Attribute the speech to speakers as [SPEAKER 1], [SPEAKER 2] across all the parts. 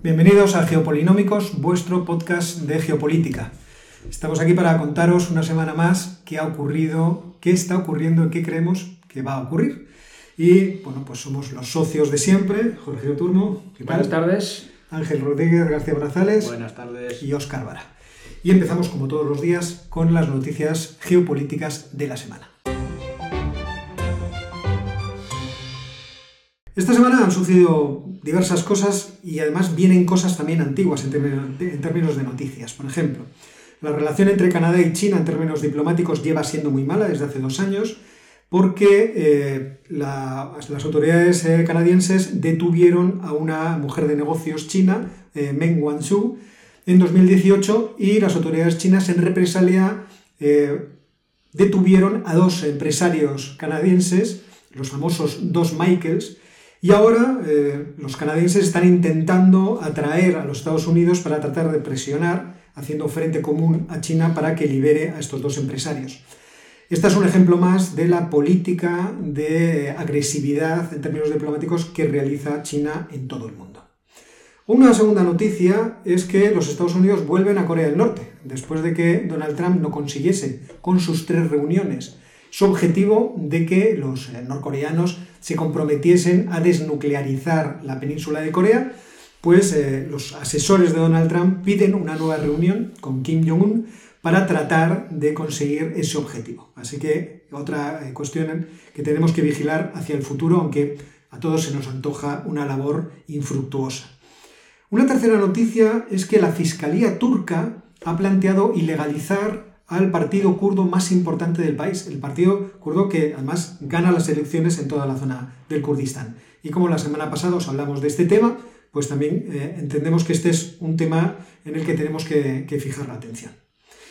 [SPEAKER 1] Bienvenidos a Geopolinómicos, vuestro podcast de geopolítica. Estamos aquí para contaros una semana más qué ha ocurrido, qué está ocurriendo y qué creemos que va a ocurrir. Y bueno, pues somos los socios de siempre, Jorge Turmo.
[SPEAKER 2] Buenas tardes.
[SPEAKER 1] Ángel Rodríguez García Brazales.
[SPEAKER 2] Buenas tardes.
[SPEAKER 1] Y Óscar Vara. Y empezamos como todos los días con las noticias geopolíticas de la semana. Esta semana han sucedido diversas cosas y además vienen cosas también antiguas en términos de noticias. Por ejemplo, la relación entre Canadá y China en términos diplomáticos lleva siendo muy mala desde hace dos años porque eh, las autoridades eh, canadienses detuvieron a una mujer de negocios china, eh, Meng Wanzhou, en 2018 y las autoridades chinas en represalia detuvieron a dos empresarios canadienses, los famosos dos Michaels, y ahora eh, los canadienses están intentando atraer a los Estados Unidos para tratar de presionar, haciendo frente común a China para que libere a estos dos empresarios. Este es un ejemplo más de la política de agresividad en términos diplomáticos que realiza China en todo el mundo. Una segunda noticia es que los Estados Unidos vuelven a Corea del Norte, después de que Donald Trump no consiguiese, con sus tres reuniones, su objetivo de que los norcoreanos se comprometiesen a desnuclearizar la península de Corea, pues eh, los asesores de Donald Trump piden una nueva reunión con Kim Jong-un para tratar de conseguir ese objetivo. Así que otra eh, cuestión que tenemos que vigilar hacia el futuro, aunque a todos se nos antoja una labor infructuosa. Una tercera noticia es que la Fiscalía turca ha planteado ilegalizar al partido kurdo más importante del país, el partido kurdo que además gana las elecciones en toda la zona del Kurdistán. Y como la semana pasada os hablamos de este tema, pues también eh, entendemos que este es un tema en el que tenemos que, fijar la atención.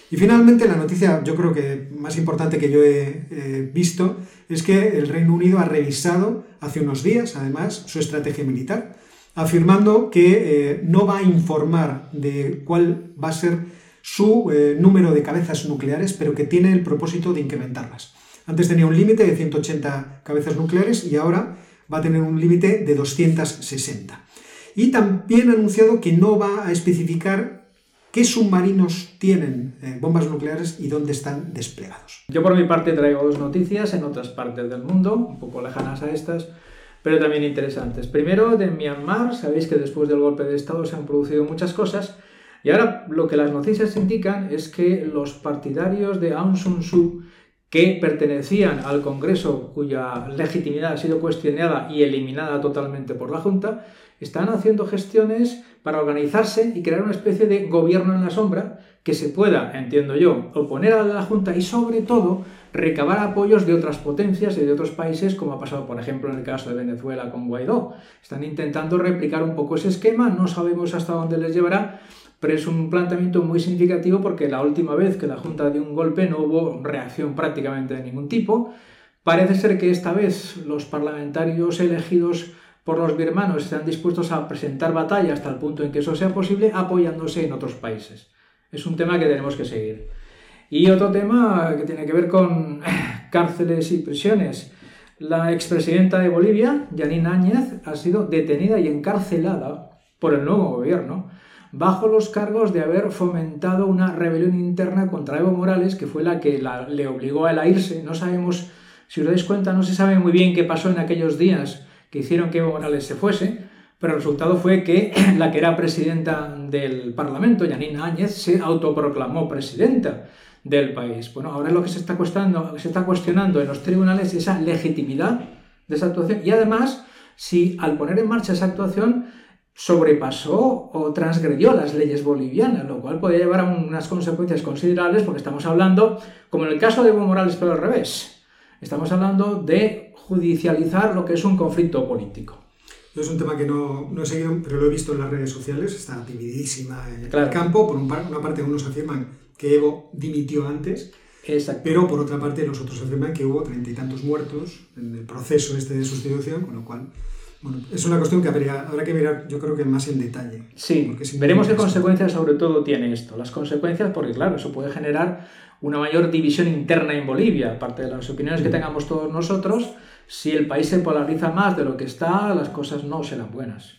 [SPEAKER 1] Y finalmente, la noticia yo creo que más importante que yo he visto es que el Reino Unido ha revisado hace unos días, además, su estrategia militar, afirmando que eh, no va a informar de cuál va a ser su eh, número de cabezas nucleares, pero que tiene el propósito de incrementarlas. Antes tenía un límite de 180 cabezas nucleares y ahora va a tener un límite de 260. Y también ha anunciado que no va a especificar qué submarinos tienen eh, bombas nucleares y dónde están desplegados.
[SPEAKER 2] Yo por mi parte traigo dos noticias en otras partes del mundo, un poco lejanas a estas, pero también interesantes. Primero, de Myanmar, sabéis que después del golpe de Estado se han producido muchas cosas y ahora lo que las noticias indican es que los partidarios de Aung San Suu que pertenecían al Congreso cuya legitimidad ha sido cuestionada y eliminada totalmente por la Junta, están haciendo gestiones para organizarse y crear una especie de gobierno en la sombra que se pueda, entiendo yo, oponer a la Junta y sobre todo recabar apoyos de otras potencias y de otros países, como ha pasado, por ejemplo, en el caso de Venezuela con Guaidó. Están intentando replicar un poco ese esquema, no sabemos hasta dónde les llevará, pero es un planteamiento muy significativo porque la última vez que la Junta dio un golpe no hubo reacción prácticamente de ningún tipo. Parece ser que esta vez los parlamentarios elegidos por los birmanos están dispuestos a presentar batalla hasta el punto en que eso sea posible, apoyándose en otros países. Es un tema que tenemos que seguir. Y otro tema que tiene que ver con cárceles y prisiones. La expresidenta de Bolivia, Janine Áñez, ha sido detenida y encarcelada por el nuevo gobierno bajo los cargos de haber fomentado una rebelión interna contra Evo Morales, que fue la que le obligó a él irse. No sabemos, si os dais cuenta, no se sabe muy bien qué pasó en aquellos días que hicieron que Evo Morales se fuese, pero el resultado fue que la que era presidenta del Parlamento, Yanina Áñez, se autoproclamó presidenta del país. Bueno, ahora lo que se está, cuestionando, se está cuestionando en los tribunales es esa legitimidad de esa actuación y además si al poner en marcha esa actuación sobrepasó o transgredió las leyes bolivianas, lo cual podría llevar a unas consecuencias considerables porque estamos hablando, como en el caso de Evo Morales, pero al revés, estamos hablando de judicializar lo que es un conflicto político.
[SPEAKER 1] Es un tema que no, no, he seguido, pero lo he visto en las redes sociales, está divididísima en el campo. Por una parte, unos afirman que Evo dimitió antes, pero por otra parte, los otros afirman que hubo treinta y tantos muertos en el proceso este de sustitución, con lo cual bueno, es una cuestión que habrá que mirar, yo creo que más en detalle.
[SPEAKER 2] Sí, veremos qué consecuencias sobre todo tiene esto. Las consecuencias, porque claro, eso puede generar una mayor división interna en Bolivia, aparte de las opiniones que tengamos todos nosotros. Si el país se polariza más de lo que está, las cosas no serán buenas.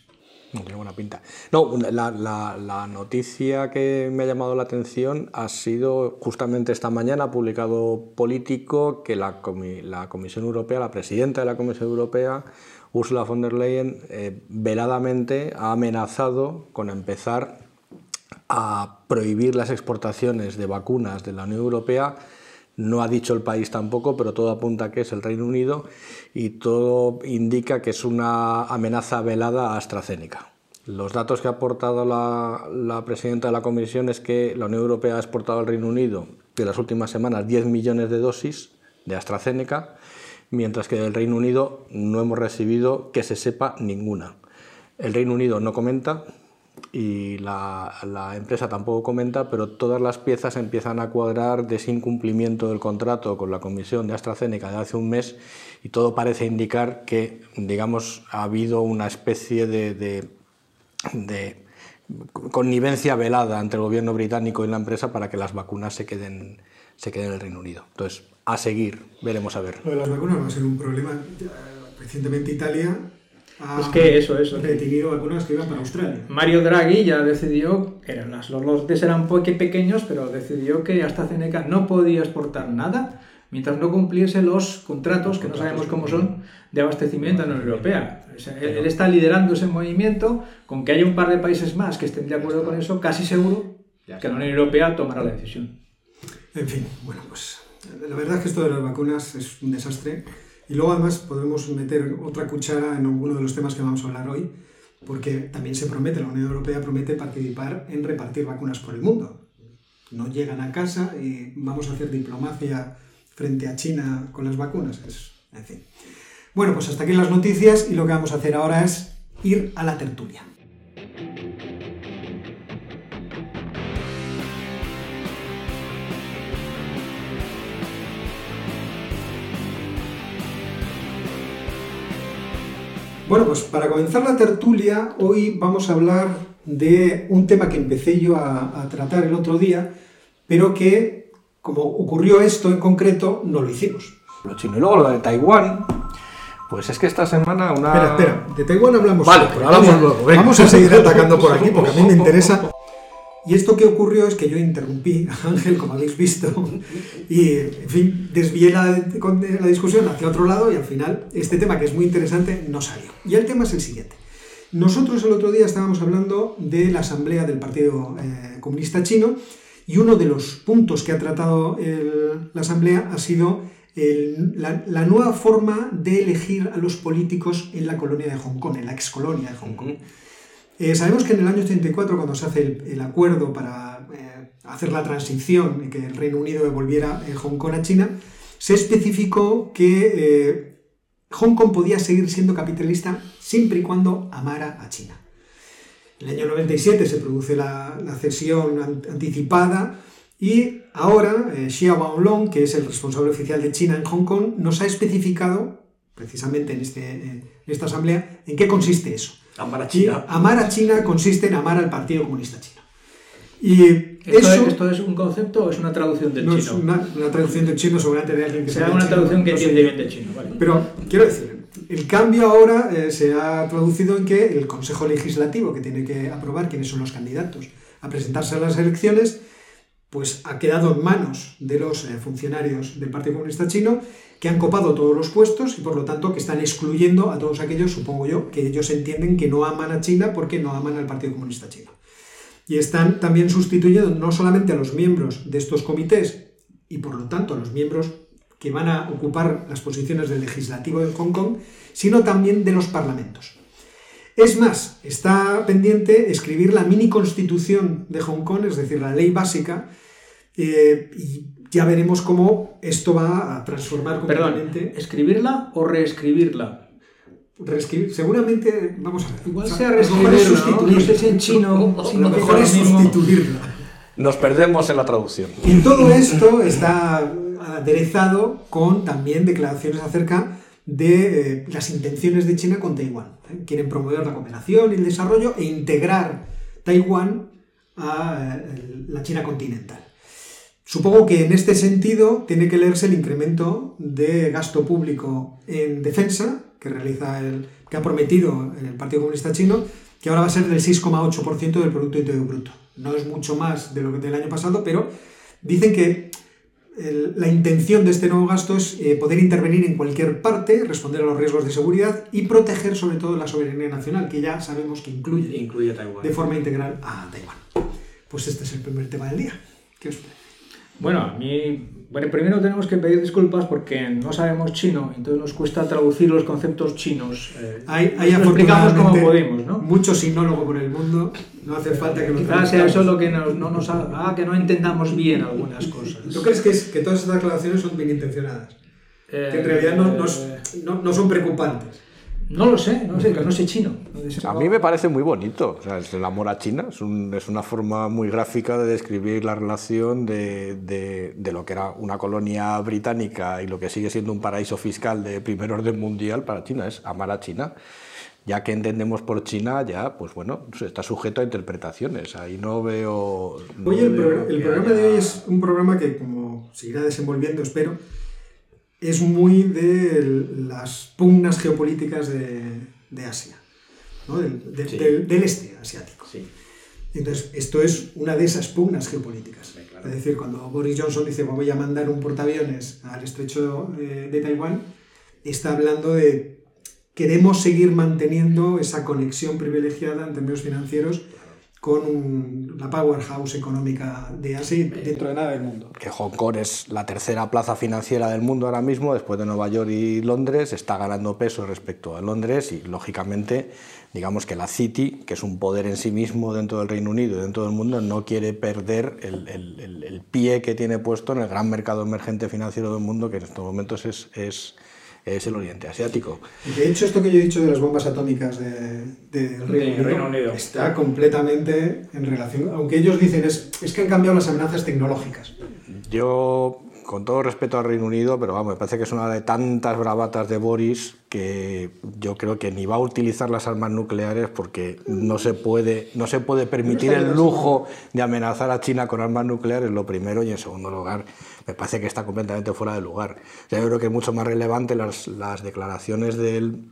[SPEAKER 3] No tiene buena pinta. No, la, la, noticia que me ha llamado la atención ha sido justamente esta mañana, ha publicado Político, que la, la, Comisión Europea, la presidenta de la Comisión Europea, Ursula von der Leyen, eh, veladamente ha amenazado con empezar a prohibir las exportaciones de vacunas de la Unión Europea no ha dicho el país tampoco, pero todo apunta que es el Reino Unido y todo indica que es una amenaza velada a AstraZeneca. Los datos que ha aportado la, presidenta de la Comisión es que la Unión Europea ha exportado al Reino Unido de las últimas semanas 10 millones de dosis de AstraZeneca, mientras que del Reino Unido no hemos recibido que se sepa ninguna. El Reino Unido no comenta, y la, empresa tampoco comenta, pero todas las piezas empiezan a cuadrar de ese incumplimiento del contrato con la comisión de AstraZeneca de hace un mes y todo parece indicar que, digamos, ha habido una especie de, de, connivencia velada entre el gobierno británico y la empresa para que las vacunas se queden, se queden en el Reino Unido. Entonces, a seguir, veremos a ver.
[SPEAKER 1] Lo de las vacunas va a ser un problema. Recientemente Italia
[SPEAKER 2] es que eso, eso.
[SPEAKER 1] Retenido vacunas que iban para Australia.
[SPEAKER 2] Mario Draghi ya decidió, eran las, los lotes eran pequeños, pero decidió que hasta AstraZeneca no podía exportar nada mientras no cumpliese los contratos, que no sabemos cómo son, de abastecimiento en la Unión Europea. él, está liderando ese movimiento, con que haya un par de países más que estén de acuerdo con eso, casi seguro que la Unión Europea tomará la decisión.
[SPEAKER 1] En fin, bueno, pues la verdad es que esto de las vacunas es un desastre. Y luego además podemos meter otra cuchara en alguno de los temas que vamos a hablar hoy, porque también se promete, la Unión Europea promete participar en repartir vacunas por el mundo. No llegan a casa y vamos a hacer diplomacia frente a China con las vacunas. en fin. Bueno, pues hasta aquí las noticias y lo que vamos a hacer ahora es ir a la tertulia. Bueno, pues para comenzar la tertulia, hoy vamos a hablar de un tema que empecé yo a, tratar el otro día, pero que, como ocurrió esto en concreto, no lo hicimos.
[SPEAKER 3] Lo chino. Y luego lo de Taiwán, pues es que esta semana una...
[SPEAKER 1] Espera, espera, de Taiwán hablamos.
[SPEAKER 3] Vale, pues hablamos luego.
[SPEAKER 1] Vamos a seguir atacando por aquí porque a mí me interesa y esto que ocurrió es que yo interrumpí a Ángel, como habéis visto, y, en fin, desvié la, la, discusión hacia otro lado y al final este tema, que es muy interesante, no salió. Y el tema es el siguiente. Nosotros el otro día estábamos hablando de la asamblea del Partido eh, Comunista Chino y uno de los puntos que ha tratado la asamblea ha sido la, nueva forma de elegir a los políticos en la colonia de Hong Kong, en la ex colonia de Hong Kong. Eh, sabemos que en el año 84, cuando se hace el, acuerdo para eh, hacer la transición y que el Reino Unido devolviera eh, Hong Kong a China, se especificó que Hong Kong podía seguir siendo capitalista siempre y cuando amara a China. En el año 97 se produce la, cesión anticipada y ahora Xia Long, que es el responsable oficial de China en Hong Kong, nos ha especificado, precisamente en, este, en esta asamblea, en qué consiste eso.
[SPEAKER 3] Amar a China.
[SPEAKER 1] amar a China consiste en amar al Partido Comunista Chino.
[SPEAKER 2] Y ¿Esto, eso, es, ¿Esto, es, un concepto o es una traducción del
[SPEAKER 1] no
[SPEAKER 2] chino?
[SPEAKER 1] Es una, una, traducción del chino seguramente de alguien que
[SPEAKER 2] sea una traducción que entiende bien del chino, vale.
[SPEAKER 1] Pero quiero decir, el cambio ahora eh, se ha traducido en que el Consejo Legislativo, que tiene que aprobar quiénes son los candidatos a presentarse a las elecciones, pues ha quedado en manos de los eh, funcionarios del Partido Comunista Chino que han copado todos los puestos y por lo tanto que están excluyendo a todos aquellos, supongo yo, que ellos entienden que no aman a China porque no aman al Partido Comunista Chino. Y están también sustituyendo no solamente a los miembros de estos comités y por lo tanto a los miembros que van a ocupar las posiciones del legislativo de Hong Kong, sino también de los parlamentos. Es más, está pendiente escribir la mini constitución de Hong Kong, es decir, la ley básica, eh, ya veremos cómo esto va a transformar
[SPEAKER 2] completamente. Perdón, ¿escribirla o reescribirla?
[SPEAKER 1] Reescribir, seguramente, vamos a ver.
[SPEAKER 2] Igual sea reescribirla, ¿no? no sé si en chino.
[SPEAKER 1] lo mejor es sustituirla.
[SPEAKER 3] Nos perdemos en la traducción.
[SPEAKER 1] Y todo esto está aderezado con también declaraciones acerca de eh, las intenciones de China con Taiwán. ¿eh? Quieren promover la cooperación y el desarrollo e integrar Taiwán a eh, la China continental. Supongo que en este sentido tiene que leerse el incremento de gasto público en defensa que realiza el que ha prometido el Partido Comunista Chino que ahora va a ser del 6,8% del Producto Interior Bruto. No es mucho más de lo que del año pasado, pero dicen que la intención de este nuevo gasto es eh, poder intervenir en cualquier parte, responder a los riesgos de seguridad y proteger sobre todo la soberanía nacional, que ya sabemos que incluye,
[SPEAKER 2] incluye Taiwán.
[SPEAKER 1] de forma integral a Taiwán. Pues este es el primer tema del día. ¿Qué os parece?
[SPEAKER 2] Bueno, a mí bueno, primero tenemos que pedir disculpas porque no sabemos chino, entonces nos cuesta traducir los conceptos chinos.
[SPEAKER 1] Eh, hay, hay explicamos como podemos, ¿no? Mucho sinólogo por el mundo, no hace falta que
[SPEAKER 2] nos Quizás sea eso lo que no nos haga que no entendamos bien algunas cosas.
[SPEAKER 1] ¿Tú crees que, es, que todas estas aclaraciones son bien intencionadas? que en realidad no, no, no, no son preocupantes.
[SPEAKER 2] No lo sé, no sé, que no sé chino.
[SPEAKER 3] A mí me parece muy bonito. O sea, el amor a China es, es, una forma muy gráfica de describir la relación de, de, de, lo que era una colonia británica y lo que sigue siendo un paraíso fiscal de primer orden mundial para China. Es amar a China. Ya que entendemos por China, ya, pues bueno, está sujeto a interpretaciones. Ahí no veo.
[SPEAKER 1] Oye, el, el programa de hoy es un programa que, como seguirá desenvolviendo, espero es muy de las pugnas geopolíticas de, Asia, del, este asiático. Entonces, esto es una de esas pugnas geopolíticas. Es decir, cuando Boris Johnson dice voy a mandar un portaaviones al estrecho de Taiwán, está hablando de queremos seguir manteniendo esa conexión privilegiada en términos financieros con la powerhouse económica de Asia dentro de nada del mundo.
[SPEAKER 3] Que Hong Kong es la tercera plaza financiera del mundo ahora mismo, después de Nueva York y Londres, está ganando peso respecto a Londres y, lógicamente, digamos que la City, que es un poder en sí mismo dentro del Reino Unido y dentro del mundo, no quiere perder el, el, el, pie que tiene puesto en el gran mercado emergente financiero del mundo, que en estos momentos es, es es el Oriente Asiático.
[SPEAKER 1] De hecho, esto que yo he dicho de las bombas atómicas del de, Reino, Unido está completamente en relación, aunque ellos dicen es, es que han cambiado las amenazas tecnológicas.
[SPEAKER 3] Yo con todo respeto al Reino Unido, pero vamos, me parece que es una de tantas bravatas de Boris que yo creo que ni va a utilizar las armas nucleares porque no se puede, no se puede permitir el lujo de amenazar a China con armas nucleares, lo primero, y en segundo lugar, me parece que está completamente fuera de lugar. yo creo que es mucho más relevante las, declaraciones del,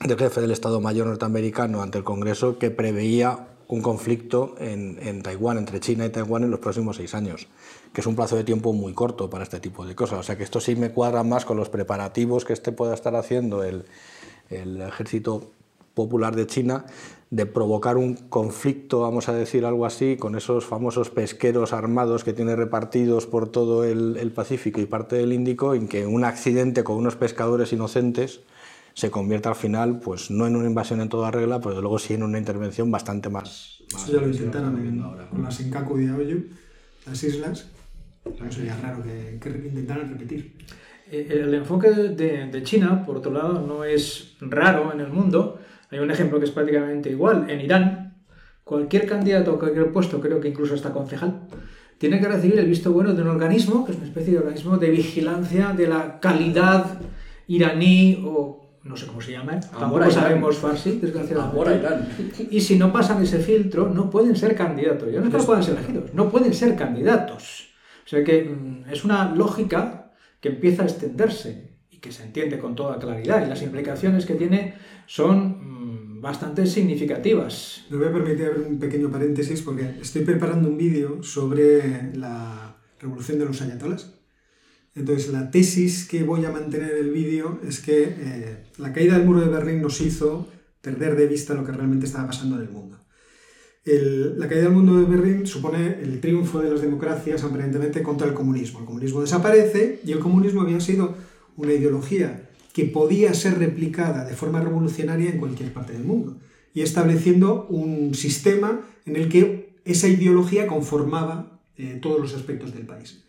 [SPEAKER 3] jefe del Estado Mayor norteamericano ante el Congreso que preveía un conflicto en, Taiwán, entre China y Taiwán en los próximos seis años, que es un plazo de tiempo muy corto para este tipo de cosas. O sea que esto sí me cuadra más con los preparativos que este pueda estar haciendo el ejército popular de China de provocar un conflicto, vamos a decir algo así, con esos famosos pesqueros armados que tiene repartidos por todo el, el Pacífico y parte del Índico, en que un accidente con unos pescadores inocentes se convierta al final, pues no en una invasión en toda regla, pero luego sí en una intervención bastante más.
[SPEAKER 1] Eso ya lo intentaron con la Senkaku y Aoyu, las islas. No sería raro que, que intentaran repetir.
[SPEAKER 2] Eh, el enfoque de, de, China, por otro lado, no es raro en el mundo. Hay un ejemplo que es prácticamente igual. En Irán, cualquier candidato a cualquier puesto, creo que incluso hasta concejal, tiene que recibir el visto bueno de un organismo, que es una especie de organismo de vigilancia de la calidad iraní o no sé cómo se llama, tampoco sabemos farsi, desgraciadamente. Y si no pasan ese filtro, no pueden ser candidatos. Ya no es que no puedan ser elegidos, no pueden ser candidatos. O sea que mm, es una lógica que empieza a extenderse que se entiende con toda claridad. Y las implicaciones que tiene son mm, bastante significativas.
[SPEAKER 1] Me voy a permitir abrir un pequeño paréntesis porque estoy preparando un vídeo sobre la revolución de los ayatolas entonces, la tesis que voy a mantener en el vídeo es que eh, la caída del muro de Berlín nos hizo perder de vista lo que realmente estaba pasando en el mundo. la caída del mundo de Berlín supone el triunfo de las democracias aparentemente contra el comunismo. El comunismo desaparece y el comunismo había sido una ideología que podía ser replicada de forma revolucionaria en cualquier parte del mundo y estableciendo un sistema en el que esa ideología conformaba eh, todos los aspectos del país.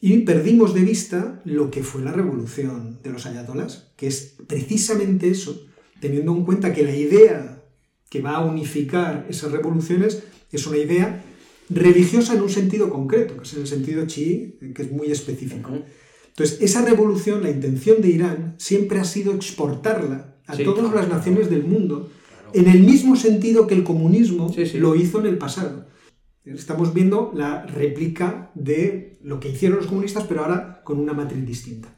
[SPEAKER 1] Y perdimos de vista lo que fue la revolución de los ayatolas, que es precisamente eso, teniendo en cuenta que la idea que va a unificar esas revoluciones es una idea religiosa en un sentido concreto, que es en el sentido chií, que es muy específico. Entonces, esa revolución, la intención de Irán, siempre ha sido exportarla a todas las naciones del mundo, en el mismo sentido que el comunismo lo hizo en el pasado. Estamos viendo la réplica de lo que hicieron los comunistas, pero ahora con una matriz distinta.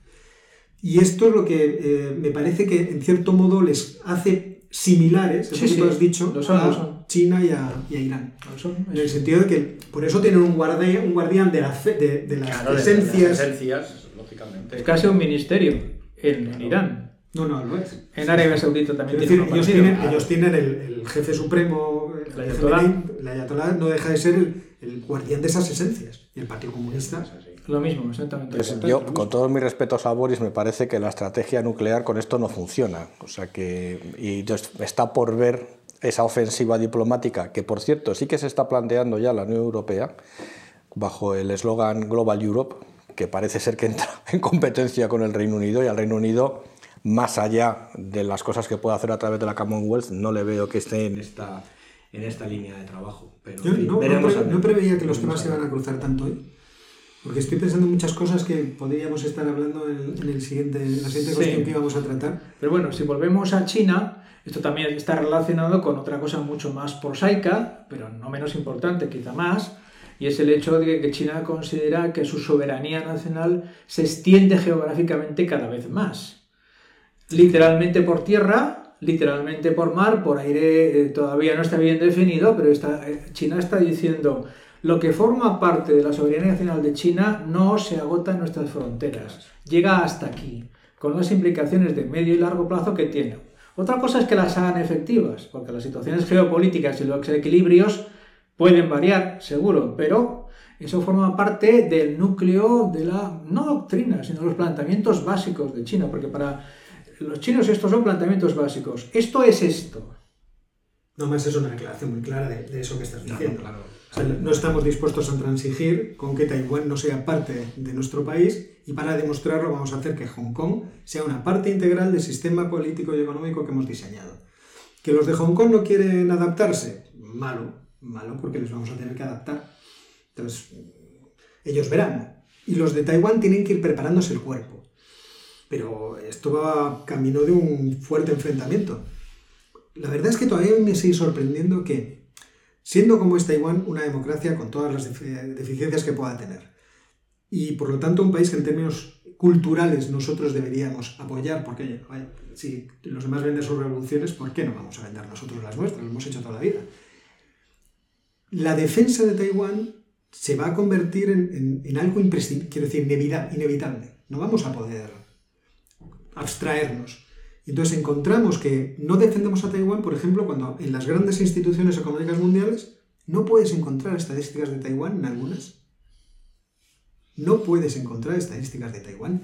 [SPEAKER 1] Y esto es lo que eh, me parece que en cierto modo les hace similares,
[SPEAKER 2] Sí,
[SPEAKER 1] tú has dicho,
[SPEAKER 2] lo son,
[SPEAKER 1] a
[SPEAKER 2] lo son.
[SPEAKER 1] China y a, y a Irán.
[SPEAKER 2] Son-
[SPEAKER 1] En el sentido de que por eso tienen un, guardia- un guardián de, la fe- de, de las
[SPEAKER 3] Claro, de- de las
[SPEAKER 1] esencias.
[SPEAKER 2] Es casi un ministerio en, en Irán.
[SPEAKER 1] No, no, lo es.
[SPEAKER 2] En Arabia Saudita también tiene
[SPEAKER 1] decir, ellos tienen, ellos tienen el, el jefe supremo, el,
[SPEAKER 2] ayatolá.
[SPEAKER 1] El ayatolá no deja de ser el, el guardián de esas esencias. Y el Partido Comunista.
[SPEAKER 2] Lo mismo, exactamente.
[SPEAKER 3] Pues yo, con todos mis respetos a Boris, me parece que la estrategia nuclear con esto no funciona. O sea que y está por ver esa ofensiva diplomática, que por cierto sí que se está planteando ya la Unión Europea, bajo el eslogan Global Europe, que parece ser que entra en competencia con el Reino Unido y al Reino Unido, más allá de las cosas que puede hacer a través de la Commonwealth, no le veo que esté en esta, en esta línea de trabajo. Pero,
[SPEAKER 1] Yo no, no, pre- no preveía que los temas se iban a cruzar tanto hoy. Porque estoy pensando en muchas cosas que podríamos estar hablando en, en el siguiente, en la siguiente
[SPEAKER 2] Sí.
[SPEAKER 1] cuestión que íbamos a tratar.
[SPEAKER 2] Pero bueno, si volvemos a China, esto también está relacionado con otra cosa mucho más prosaica, pero no menos importante, quizá más, y es el hecho de que China considera que su soberanía nacional se extiende geográficamente cada vez más. Literalmente por tierra, literalmente por mar, por aire eh, todavía no está bien definido, pero eh, China está diciendo lo que forma parte de la soberanía nacional de China no se agota en nuestras fronteras, llega hasta aquí, con las implicaciones de medio y largo plazo que tiene. Otra cosa es que las hagan efectivas, porque las situaciones geopolíticas y los equilibrios pueden variar, seguro, pero eso forma parte del núcleo de la, no doctrina, sino los planteamientos básicos de China, porque para los chinos estos son planteamientos básicos. Esto es esto.
[SPEAKER 1] No más es una declaración muy clara de, de eso que estás
[SPEAKER 3] No,
[SPEAKER 1] diciendo.
[SPEAKER 3] claro.
[SPEAKER 1] O sea, no estamos dispuestos a transigir con que Taiwán no sea parte de nuestro país y para demostrarlo vamos a hacer que Hong Kong sea una parte integral del sistema político y económico que hemos diseñado. ¿Que los de Hong Kong no quieren adaptarse? Malo, malo porque les vamos a tener que adaptar. Entonces, ellos verán. Y los de Taiwán tienen que ir preparándose el cuerpo. Pero esto va camino de un fuerte enfrentamiento. La verdad es que todavía me sigue sorprendiendo que siendo como es Taiwán una democracia con todas las defi- deficiencias que pueda tener. Y por lo tanto un país que en términos culturales nosotros deberíamos apoyar, porque oye, si los demás venden sus revoluciones, ¿por qué no vamos a vender nosotros las nuestras? Lo hemos hecho toda la vida. La defensa de Taiwán se va a convertir en, en- en algo imprescindible, quiero decir, inevita- inevitable. No vamos a poder abstraernos. Entonces encontramos que no defendemos a Taiwán, por ejemplo, cuando en las grandes instituciones económicas mundiales no puedes encontrar estadísticas de Taiwán en algunas. No puedes encontrar estadísticas de Taiwán.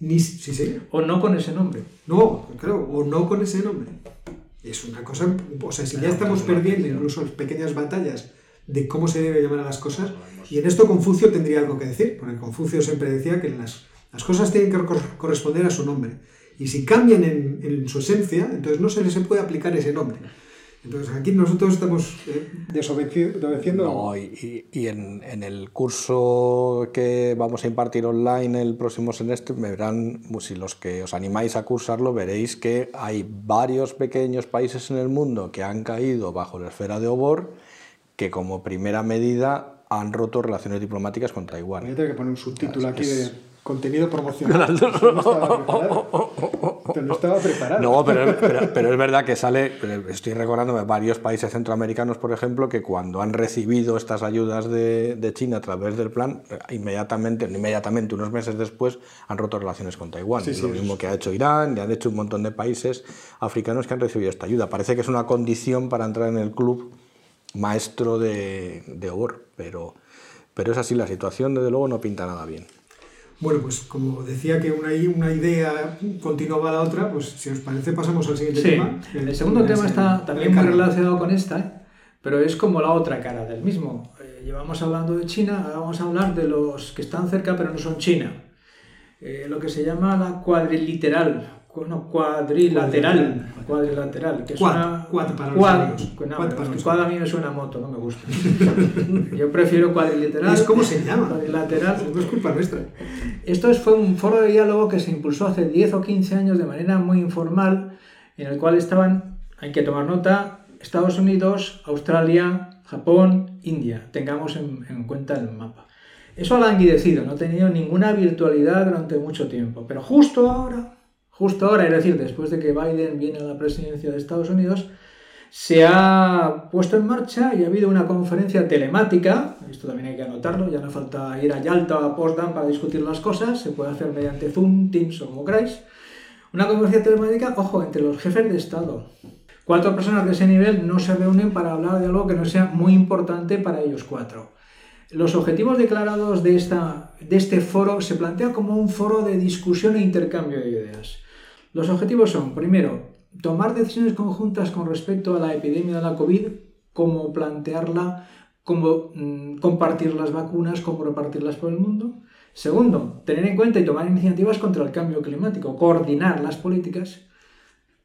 [SPEAKER 1] Ni sí, sí.
[SPEAKER 2] O no con ese nombre.
[SPEAKER 1] No, claro, o no con ese nombre. Es una cosa, o sea, si ya estamos perdiendo incluso pequeñas batallas de cómo se debe llamar a las cosas, y en esto Confucio tendría algo que decir, porque Confucio siempre decía que las, las cosas tienen que cor- corresponder a su nombre. Y si cambian en, en su esencia, entonces no se les puede aplicar ese nombre. Entonces aquí nosotros estamos eh, desobedeci- desobedeciendo.
[SPEAKER 3] No, y, y- y en, en el curso que vamos a impartir online el próximo semestre, me verán, si los que os animáis a cursarlo, veréis que hay varios pequeños países en el mundo que han caído bajo la esfera de Obor, que como primera medida han roto relaciones diplomáticas con
[SPEAKER 1] Voy a
[SPEAKER 3] Taiwán.
[SPEAKER 1] tener que poner un subtítulo
[SPEAKER 3] Es-
[SPEAKER 1] aquí
[SPEAKER 3] es-
[SPEAKER 1] de contenido promocional. No estaba preparado. No estaba preparado.
[SPEAKER 3] No, pero, pero- pero es verdad que sale, estoy recordándome varios países centroamericanos, por ejemplo, que cuando han recibido estas ayudas de, de China a través del plan, inmediatamente, inmediatamente, unos meses después, han roto relaciones con Taiwán.
[SPEAKER 1] Sí,
[SPEAKER 3] Es
[SPEAKER 1] sí,
[SPEAKER 3] lo mismo que ha hecho Irán, y han hecho un montón de países africanos que han recibido esta ayuda. Parece que es una condición para entrar en el club maestro de, de Obor, pero, pero es así, la situación desde luego no pinta nada bien.
[SPEAKER 1] Bueno, pues como decía que una, una idea continuaba la otra, pues si os parece pasamos al siguiente
[SPEAKER 2] Sí,
[SPEAKER 1] tema. que
[SPEAKER 2] el segundo tema
[SPEAKER 1] el-
[SPEAKER 2] está
[SPEAKER 1] el
[SPEAKER 2] también muy relacionado con esta, ¿eh? pero es como la otra cara del mismo. Eh, llevamos hablando de China, ahora vamos a hablar de los que están cerca pero no son China. Eh, lo que se llama la cuadriliteral, cu- no, cuadrilateral, cuadrilateral, que es
[SPEAKER 1] Quad, quad para los
[SPEAKER 2] quad, que no,
[SPEAKER 1] Quad para
[SPEAKER 2] que
[SPEAKER 1] los
[SPEAKER 2] quad a mí me suena a moto, no me gusta. Yo prefiero cuadriliteral.
[SPEAKER 1] Es como se llama.
[SPEAKER 2] Cuadrilateral.
[SPEAKER 1] No es culpa nuestra.
[SPEAKER 2] Esto es- fue un foro de diálogo que se impulsó hace 10 o 15 años de manera muy informal, en el cual estaban, hay que tomar nota, Estados Unidos, Australia, Japón, India. Tengamos en, en cuenta el mapa. Eso ha languidecido, no ha tenido ninguna virtualidad durante mucho tiempo. Pero justo ahora, justo ahora, es decir, después de que Biden viene a la presidencia de Estados Unidos, se ha puesto en marcha y ha habido una conferencia telemática, esto también hay que anotarlo, ya no falta ir a Yalta o a Potsdam para discutir las cosas, se puede hacer mediante Zoom, Teams o como queráis, una conferencia telemática, ojo, entre los jefes de Estado. Cuatro personas de ese nivel no se reúnen para hablar de algo que no sea muy importante para ellos cuatro. Los objetivos declarados de, esta, de este foro se plantean como un foro de discusión e intercambio de ideas. Los objetivos son, primero, tomar decisiones conjuntas con respecto a la epidemia de la COVID, cómo plantearla, cómo mm, compartir las vacunas, cómo repartirlas por el mundo. Segundo, tener en cuenta y tomar iniciativas contra el cambio climático, coordinar las políticas.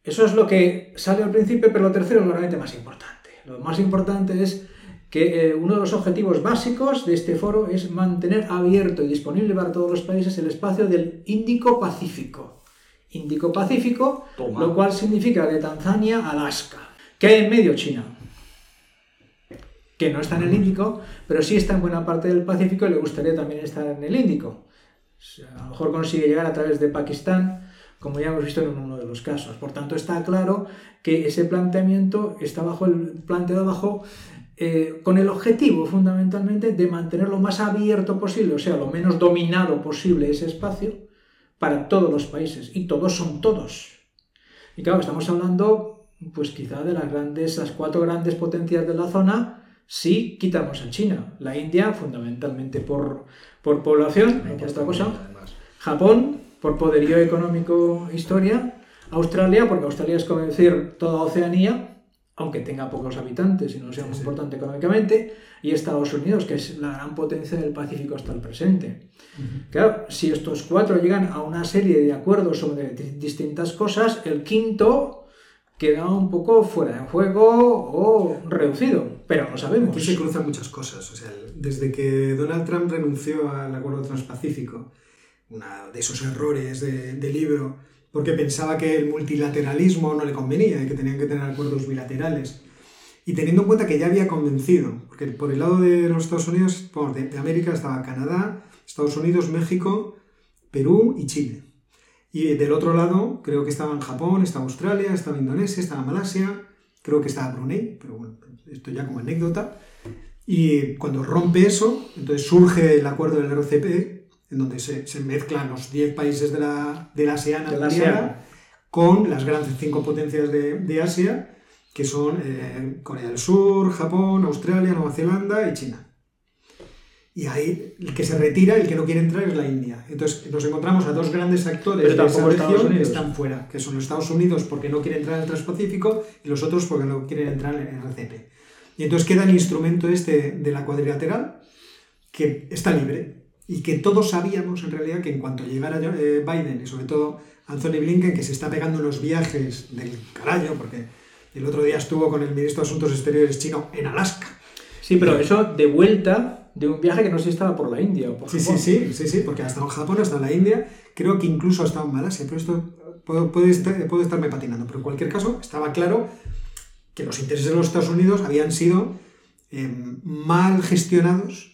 [SPEAKER 2] Eso es lo que sale al principio, pero lo tercero es lo realmente más importante. Lo más importante es que eh, uno de los objetivos básicos de este foro es mantener abierto y disponible para todos los países el espacio del Índico-Pacífico. Índico-Pacífico, lo cual significa de Tanzania a Alaska. ¿Qué hay en medio China? Que no está en el Índico, pero sí está en buena parte del Pacífico y le gustaría también estar en el Índico. A lo mejor consigue llegar a través de Pakistán, como ya hemos visto en uno de los casos. Por tanto, está claro que ese planteamiento está bajo el, planteado bajo eh, con el objetivo fundamentalmente de mantener lo más abierto posible, o sea, lo menos dominado posible ese espacio, para todos los países y todos son todos. Y claro, estamos hablando pues quizá de las grandes, las cuatro grandes potencias de la zona, si quitamos a China, la India fundamentalmente por, por población, por otra cosa, Japón por poderío económico historia, Australia, porque Australia es como decir toda Oceanía, aunque tenga pocos habitantes y no sea muy importante económicamente, y Estados Unidos, que es la gran potencia del Pacífico hasta el presente. Claro, si estos cuatro llegan a una serie de acuerdos sobre distintas cosas, el quinto queda un poco fuera de juego o reducido, pero no sabemos.
[SPEAKER 1] Aquí se cruzan muchas cosas. O sea, desde que Donald Trump renunció al acuerdo transpacífico, uno de esos errores de, de libro porque pensaba que el multilateralismo no le convenía y que tenían que tener acuerdos bilaterales. Y teniendo en cuenta que ya había convencido, porque por el lado de los Estados Unidos, de, América estaba Canadá, Estados Unidos, México, Perú y Chile. Y del otro lado, creo que estaban Japón, estaba Australia, estaba Indonesia, estaba Malasia, creo que estaba Brunei, pero bueno, esto ya como anécdota. Y cuando rompe eso, entonces surge el acuerdo del RCP, en donde se, mezclan los 10 países de la, de la ASEAN, con las grandes cinco potencias de, Asia, que son eh, Corea del Sur, Japón, Australia, Nueva Zelanda y China. Y ahí el que se retira, el que no quiere entrar es la India. Entonces nos encontramos a dos grandes actores de esa región que están fuera, que son los Estados Unidos porque no quieren entrar en el Transpacífico y los otros porque no quieren entrar en el RCP. Y entonces queda el instrumento este de la cuadrilateral que está libre y que todos sabíamos en realidad que en cuanto llegara eh, Biden y sobre todo Anthony Blinken, que se está pegando los viajes del carajo, porque el otro día estuvo con el ministro de Asuntos Exteriores chino en Alaska.
[SPEAKER 2] Sí, pero eso de vuelta de un viaje que no sé si estaba por la India o por
[SPEAKER 1] sí, Sí, sí, sí, sí, porque ha estado en Japón, ha estado en la India, creo que incluso ha estado en Malasia, pero esto puede, puede, estarme patinando. Pero en cualquier caso, estaba claro que los intereses de los Estados Unidos habían sido eh, mal gestionados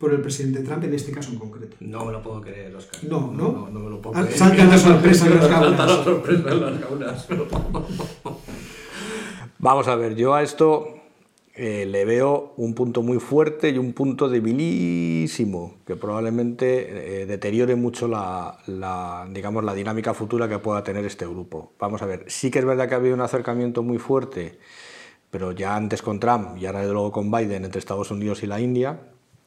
[SPEAKER 1] por el presidente Trump en este caso en concreto.
[SPEAKER 3] No me lo puedo creer, Oscar.
[SPEAKER 1] No, no.
[SPEAKER 3] No, me lo puedo
[SPEAKER 1] ah, creer. Salta la sorpresa en las
[SPEAKER 3] Salta la sorpresa en las gaunas. Vamos a ver, yo a esto eh, le veo un punto muy fuerte y un punto debilísimo que probablemente eh, deteriore mucho la, la, digamos, la dinámica futura que pueda tener este grupo. Vamos a ver, sí que es verdad que ha habido un acercamiento muy fuerte, pero ya antes con Trump y ahora luego con Biden entre Estados Unidos y la India,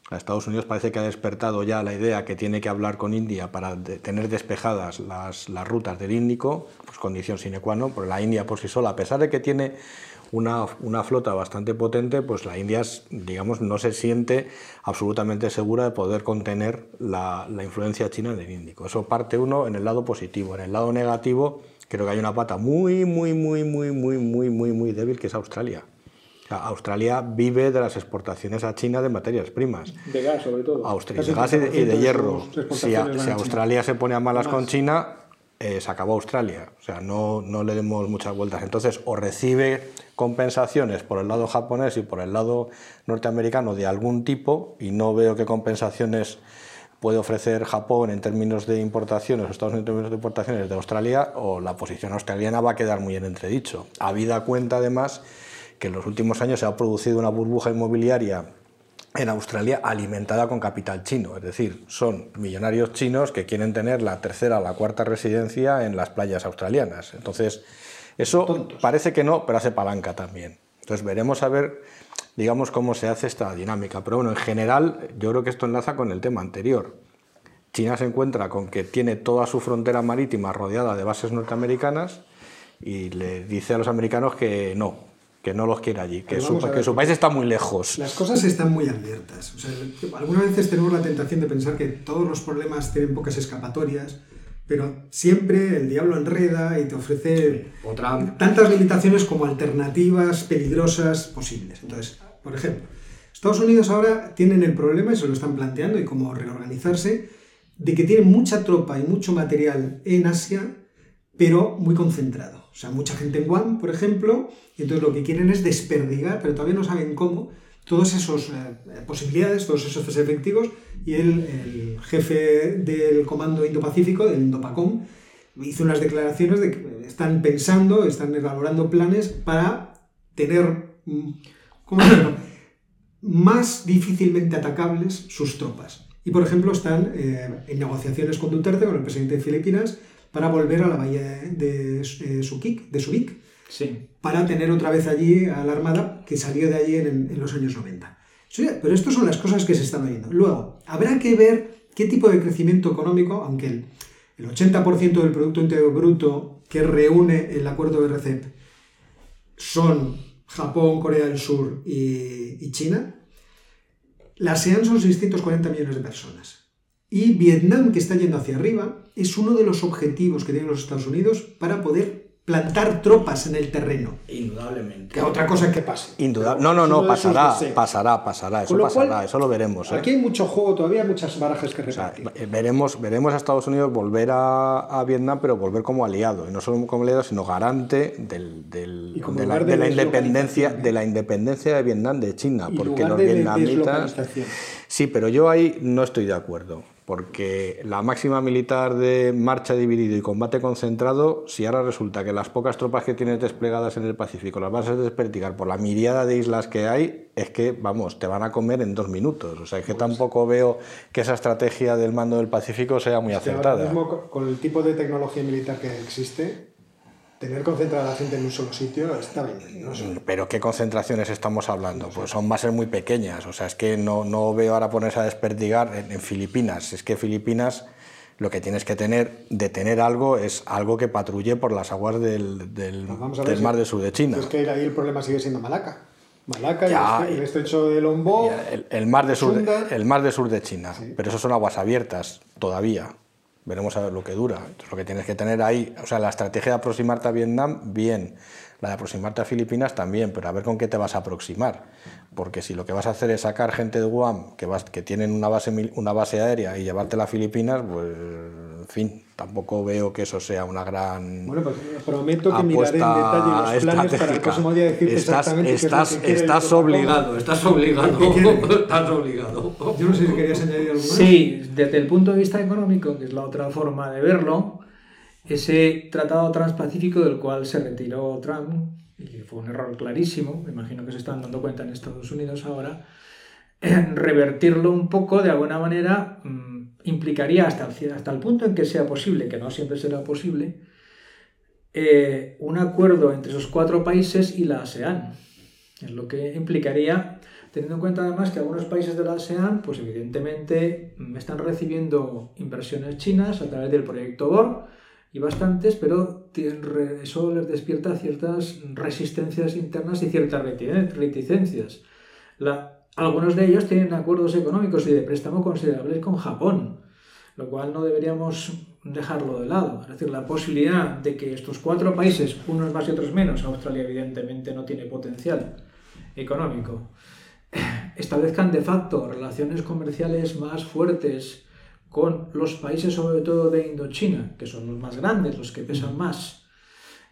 [SPEAKER 3] a Estados Unidos parece que ha despertado ya la idea que tiene que hablar con India para tener despejadas las, las, rutas del Índico, pues condición sine qua non, porque la India por sí sola, a pesar de que tiene una, una, flota bastante potente, pues la India, digamos, no se siente absolutamente segura de poder contener la, la influencia china en el Índico. Eso parte uno en el lado positivo. En el lado negativo, creo que hay una pata muy, muy, muy, muy, muy, muy, muy, muy débil, que es Australia. Australia vive de las exportaciones a China de materias primas.
[SPEAKER 2] De gas, sobre todo.
[SPEAKER 3] Austria, de gas y de, hierro. Si, Australia se pone a malas con China, eh, se acabó Australia. O sea, no, no le demos muchas vueltas. Entonces, o recibe compensaciones por el lado japonés y por el lado norteamericano de algún tipo, y no veo qué compensaciones puede ofrecer Japón en términos de importaciones, o Estados Unidos en términos de importaciones de Australia, o la posición australiana va a quedar muy en entredicho. Habida cuenta, además, que en los últimos años se ha producido una burbuja inmobiliaria en Australia alimentada con capital chino, es decir, son millonarios chinos que quieren tener la tercera o la cuarta residencia en las playas australianas. Entonces, eso parece que no, pero hace palanca también. Entonces, veremos a ver, digamos, cómo se hace esta dinámica. Pero bueno, en general, yo creo que esto enlaza con el tema anterior. China se encuentra con que tiene toda su frontera marítima rodeada de bases norteamericanas y le dice a los americanos que no, que no los quiere allí, que, su, que su, país está muy lejos.
[SPEAKER 1] Las cosas están muy abiertas. O sea, algunas veces tenemos la tentación de pensar que todos los problemas tienen pocas escapatorias, pero siempre el diablo enreda y te ofrece tantas limitaciones como alternativas peligrosas posibles. Entonces, por ejemplo, Estados Unidos ahora tienen el problema, y se lo están planteando, y cómo reorganizarse, de que tienen mucha tropa y mucho material en Asia, pero muy concentrado. O sea, mucha gente en Guam, por ejemplo, y entonces lo que quieren es desperdigar, pero todavía no saben cómo, todas esas eh, posibilidades, todos esos efectivos, y el, jefe del Comando Indo-Pacífico, del Indopacom, hizo unas declaraciones de que están pensando, están elaborando planes para tener, mm, ¿cómo más difícilmente atacables sus tropas. Y, por ejemplo, están eh, en negociaciones con Duterte, con el presidente de Filipinas, para volver a la bahía de, de Subic, de Subic
[SPEAKER 2] sí.
[SPEAKER 1] para tener otra vez allí a la Armada que salió de allí en, los años 90. pero estas son las cosas que se están oyendo. Luego, habrá que ver qué tipo de crecimiento económico, aunque el, el 80% del Producto Interior Bruto que reúne el acuerdo de RCEP son Japón, Corea del Sur y, y China, la ASEAN son 640 millones de personas. Y Vietnam, que está yendo hacia arriba, es uno de los objetivos que tienen los Estados Unidos para poder plantar tropas en el terreno.
[SPEAKER 2] Indudablemente.
[SPEAKER 1] Que otra cosa que pase.
[SPEAKER 3] Indudable. No, no, no, pasará, pasará, pasará, eso pasará, eso lo veremos. ¿eh?
[SPEAKER 1] Aquí hay mucho juego todavía, muchas barajas que repartir.
[SPEAKER 3] Eh, veremos, veremos a Estados Unidos volver a, Vietnam, pero volver como aliado, y no solo como aliado, sino garante del, del, de, la, de, la, independencia, de la independencia de Vietnam de China, porque los vietnamitas... Sí, pero yo ahí no estoy de acuerdo porque la máxima militar de marcha dividido y combate concentrado, si ahora resulta que las pocas tropas que tienes desplegadas en el Pacífico las vas a desperdigar por la miriada de islas que hay, es que, vamos, te van a comer en dos minutos. O sea, es que pues tampoco veo que esa estrategia del mando del Pacífico sea muy acertada.
[SPEAKER 1] Ahora mismo, con el tipo de tecnología militar que existe, tener concentrada la gente en un solo sitio está bien.
[SPEAKER 3] Mm, pero ¿qué concentraciones estamos hablando? Pues son ser muy pequeñas. O sea, es que no, no veo ahora ponerse a desperdigar en, Filipinas. Es que Filipinas lo que tienes que tener, de tener algo, es algo que patrulle por las aguas del, del, del mar del sur de China.
[SPEAKER 1] Es que ahí el problema sigue siendo Malaca. Malaca y el, estrecho de Lombok.
[SPEAKER 3] El, mar de sur de, el mar del sur de China. Pero eso son aguas abiertas todavía veremos a ver lo que dura. Entonces, lo que tienes que tener ahí, o sea, la estrategia de aproximarte a Vietnam, bien. La de aproximarte a Filipinas también, pero a ver con qué te vas a aproximar. Porque si lo que vas a hacer es sacar gente de Guam que, vas, que tienen una base, una base aérea y llevártela a Filipinas, pues, en fin, tampoco veo que eso sea una gran.
[SPEAKER 1] Bueno, pues prometo que miraré en detalle los planes para el próximo día decirte
[SPEAKER 3] estás,
[SPEAKER 1] exactamente
[SPEAKER 3] estás, qué es lo que estás obligado, estás obligado, estás obligado.
[SPEAKER 1] Yo no sé si querías añadir algo más.
[SPEAKER 2] Sí, desde el punto de vista económico, que es la otra forma de verlo, ese tratado transpacífico del cual se retiró Trump, y fue un error clarísimo, imagino que se están dando cuenta en Estados Unidos ahora, revertirlo un poco de alguna manera mm, implicaría hasta el, hasta el punto en que sea posible, que no siempre será posible, eh, un acuerdo entre esos cuatro países y la ASEAN. Es lo que implicaría, teniendo en cuenta además que algunos países de la ASEAN, pues evidentemente mm, están recibiendo inversiones chinas a través del proyecto BOR, y bastantes, pero eso les despierta ciertas resistencias internas y ciertas reticencias. algunos de ellos tienen acuerdos económicos y de préstamo considerables con Japón, lo cual no deberíamos dejarlo de lado. Es decir, la posibilidad de que estos cuatro países, unos más y otros menos, Australia evidentemente no tiene potencial económico, establezcan de facto relaciones comerciales más fuertes con los países sobre todo de Indochina, que son los más grandes, los que pesan más,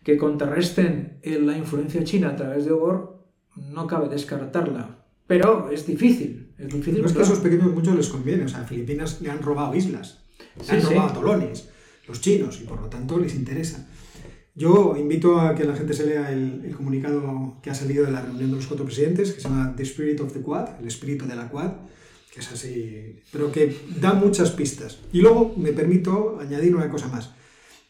[SPEAKER 2] que contrarresten la influencia china a través de OGOR, no cabe descartarla. Pero es difícil. Es difícil.
[SPEAKER 1] No es que a esos pequeños muchos les conviene. O sea, a Filipinas le han robado islas, le
[SPEAKER 2] Sí,
[SPEAKER 1] han
[SPEAKER 2] sí.
[SPEAKER 1] robado atolones, los chinos, y por lo tanto les interesa. Yo invito a que la gente se lea el, el comunicado que ha salido de la reunión de los cuatro presidentes, que se llama The Spirit of the Quad, el espíritu de la Quad, que es así, pero que da muchas pistas. Y luego me permito añadir una cosa más.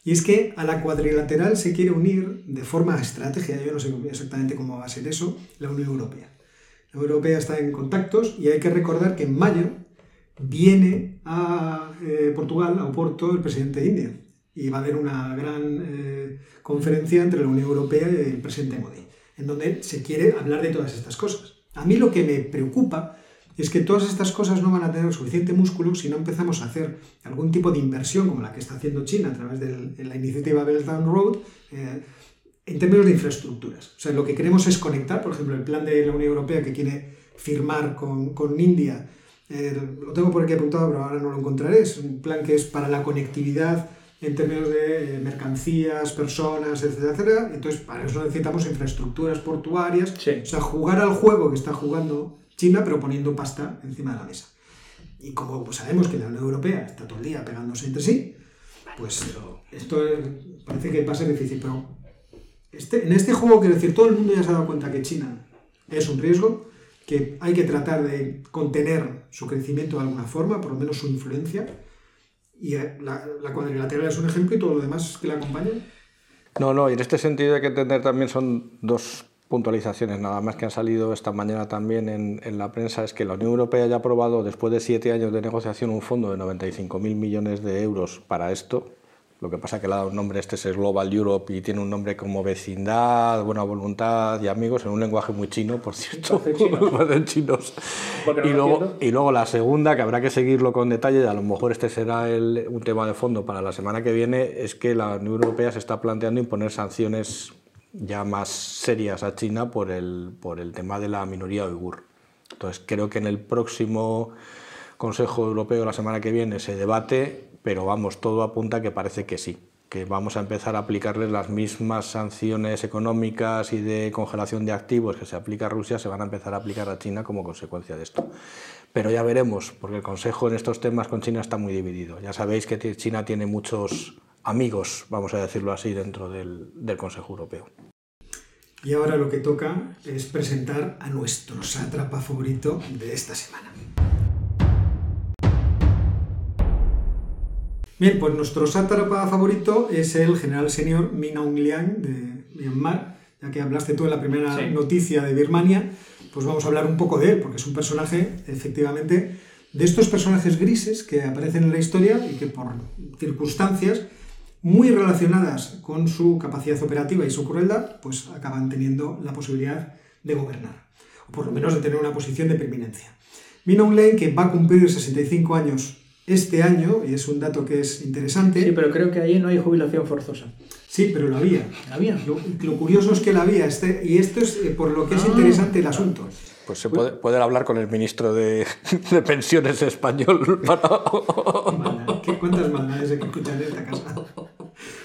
[SPEAKER 1] Y es que a la cuadrilateral se quiere unir de forma estratégica, yo no sé exactamente cómo va a ser eso, la Unión Europea. La Unión Europea está en contactos y hay que recordar que en mayo viene a eh, Portugal, a Oporto, el presidente de India. Y va a haber una gran eh, conferencia entre la Unión Europea y el presidente Modi, en donde se quiere hablar de todas estas cosas. A mí lo que me preocupa es que todas estas cosas no van a tener suficiente músculo si no empezamos a hacer algún tipo de inversión como la que está haciendo China a través de la iniciativa Belt and Road eh, en términos de infraestructuras. O sea, lo que queremos es conectar, por ejemplo, el plan de la Unión Europea que quiere firmar con, con India, eh, lo tengo por aquí apuntado, pero ahora no lo encontraré, es un plan que es para la conectividad en términos de eh, mercancías, personas, etcétera, etcétera. Entonces, para eso necesitamos infraestructuras portuarias,
[SPEAKER 2] Sí.
[SPEAKER 1] o sea, jugar al juego que está jugando China, pero poniendo pasta encima de la mesa. Y como pues, sabemos que la Unión Europea está todo el día pegándose entre sí, pues esto es- parece que va a ser difícil. Pero este, en este juego, quiero decir, todo el mundo ya se ha dado cuenta que China es un riesgo, que hay que tratar de contener su crecimiento de alguna forma, por lo menos su influencia. Y eh, la, la cuadrilateral es un ejemplo y todo lo demás que la acompañan.
[SPEAKER 3] No, no, y en este sentido hay que entender también son dos puntualizaciones nada más que han salido esta mañana también en, en la prensa, es que la Unión Europea ya ha aprobado después de siete años de negociación un fondo de 95.000 millones de euros para esto. Lo que pasa que le ha dado un nombre, este es Global Europe y tiene un nombre como vecindad, buena voluntad y amigos en un lenguaje muy chino, por cierto,
[SPEAKER 2] chino.
[SPEAKER 3] chinos. Y luego, y luego la segunda, que habrá que seguirlo con detalle, y a lo mejor este será el- un tema de fondo para la semana que viene, es que la Unión Europea se está planteando imponer sanciones ya más serias a China por el, por el tema de la minoría uigur. Entonces creo que en el próximo Consejo Europeo la semana que viene se debate, pero vamos, todo apunta que parece que sí, que vamos a empezar a aplicarles las mismas sanciones económicas y de congelación de activos que se aplica a Rusia, se van a empezar a aplicar a China como consecuencia de esto. Pero ya veremos, porque el Consejo en estos temas con China está muy dividido. Ya sabéis que China tiene muchos amigos, vamos a decirlo así, dentro del, del Consejo Europeo.
[SPEAKER 1] Y ahora lo que toca es presentar a nuestro sátrapa favorito de esta semana. Bien, pues nuestro sátrapa favorito es el general senior Min Aung Hlaing de Myanmar. Ya que hablaste tú en la primera
[SPEAKER 2] Sí.
[SPEAKER 1] noticia de Birmania, pues vamos a hablar un poco de él, porque es un personaje, efectivamente, de estos personajes grises que aparecen en la historia y que por circunstancias muy relacionadas con su capacidad operativa y su crueldad, pues acaban teniendo la posibilidad de gobernar, o por lo menos de tener una posición de preeminencia. Min Aung Hlaing, que va a cumplir 65 años este año, y es un dato que es interesante,
[SPEAKER 2] Sí, pero creo que allí no hay jubilación forzosa.
[SPEAKER 1] sí, pero lo había.
[SPEAKER 2] ¿Había?
[SPEAKER 1] Lo, lo curioso es que la había, este, y esto es eh, por lo que es
[SPEAKER 2] Ah.
[SPEAKER 1] interesante el asunto.
[SPEAKER 3] Pues se puede, puede hablar con el ministro de, de Pensiones español para...
[SPEAKER 1] Maldad, ¿qué- ¿Cuántas maldades hay que escuchar en esta casa?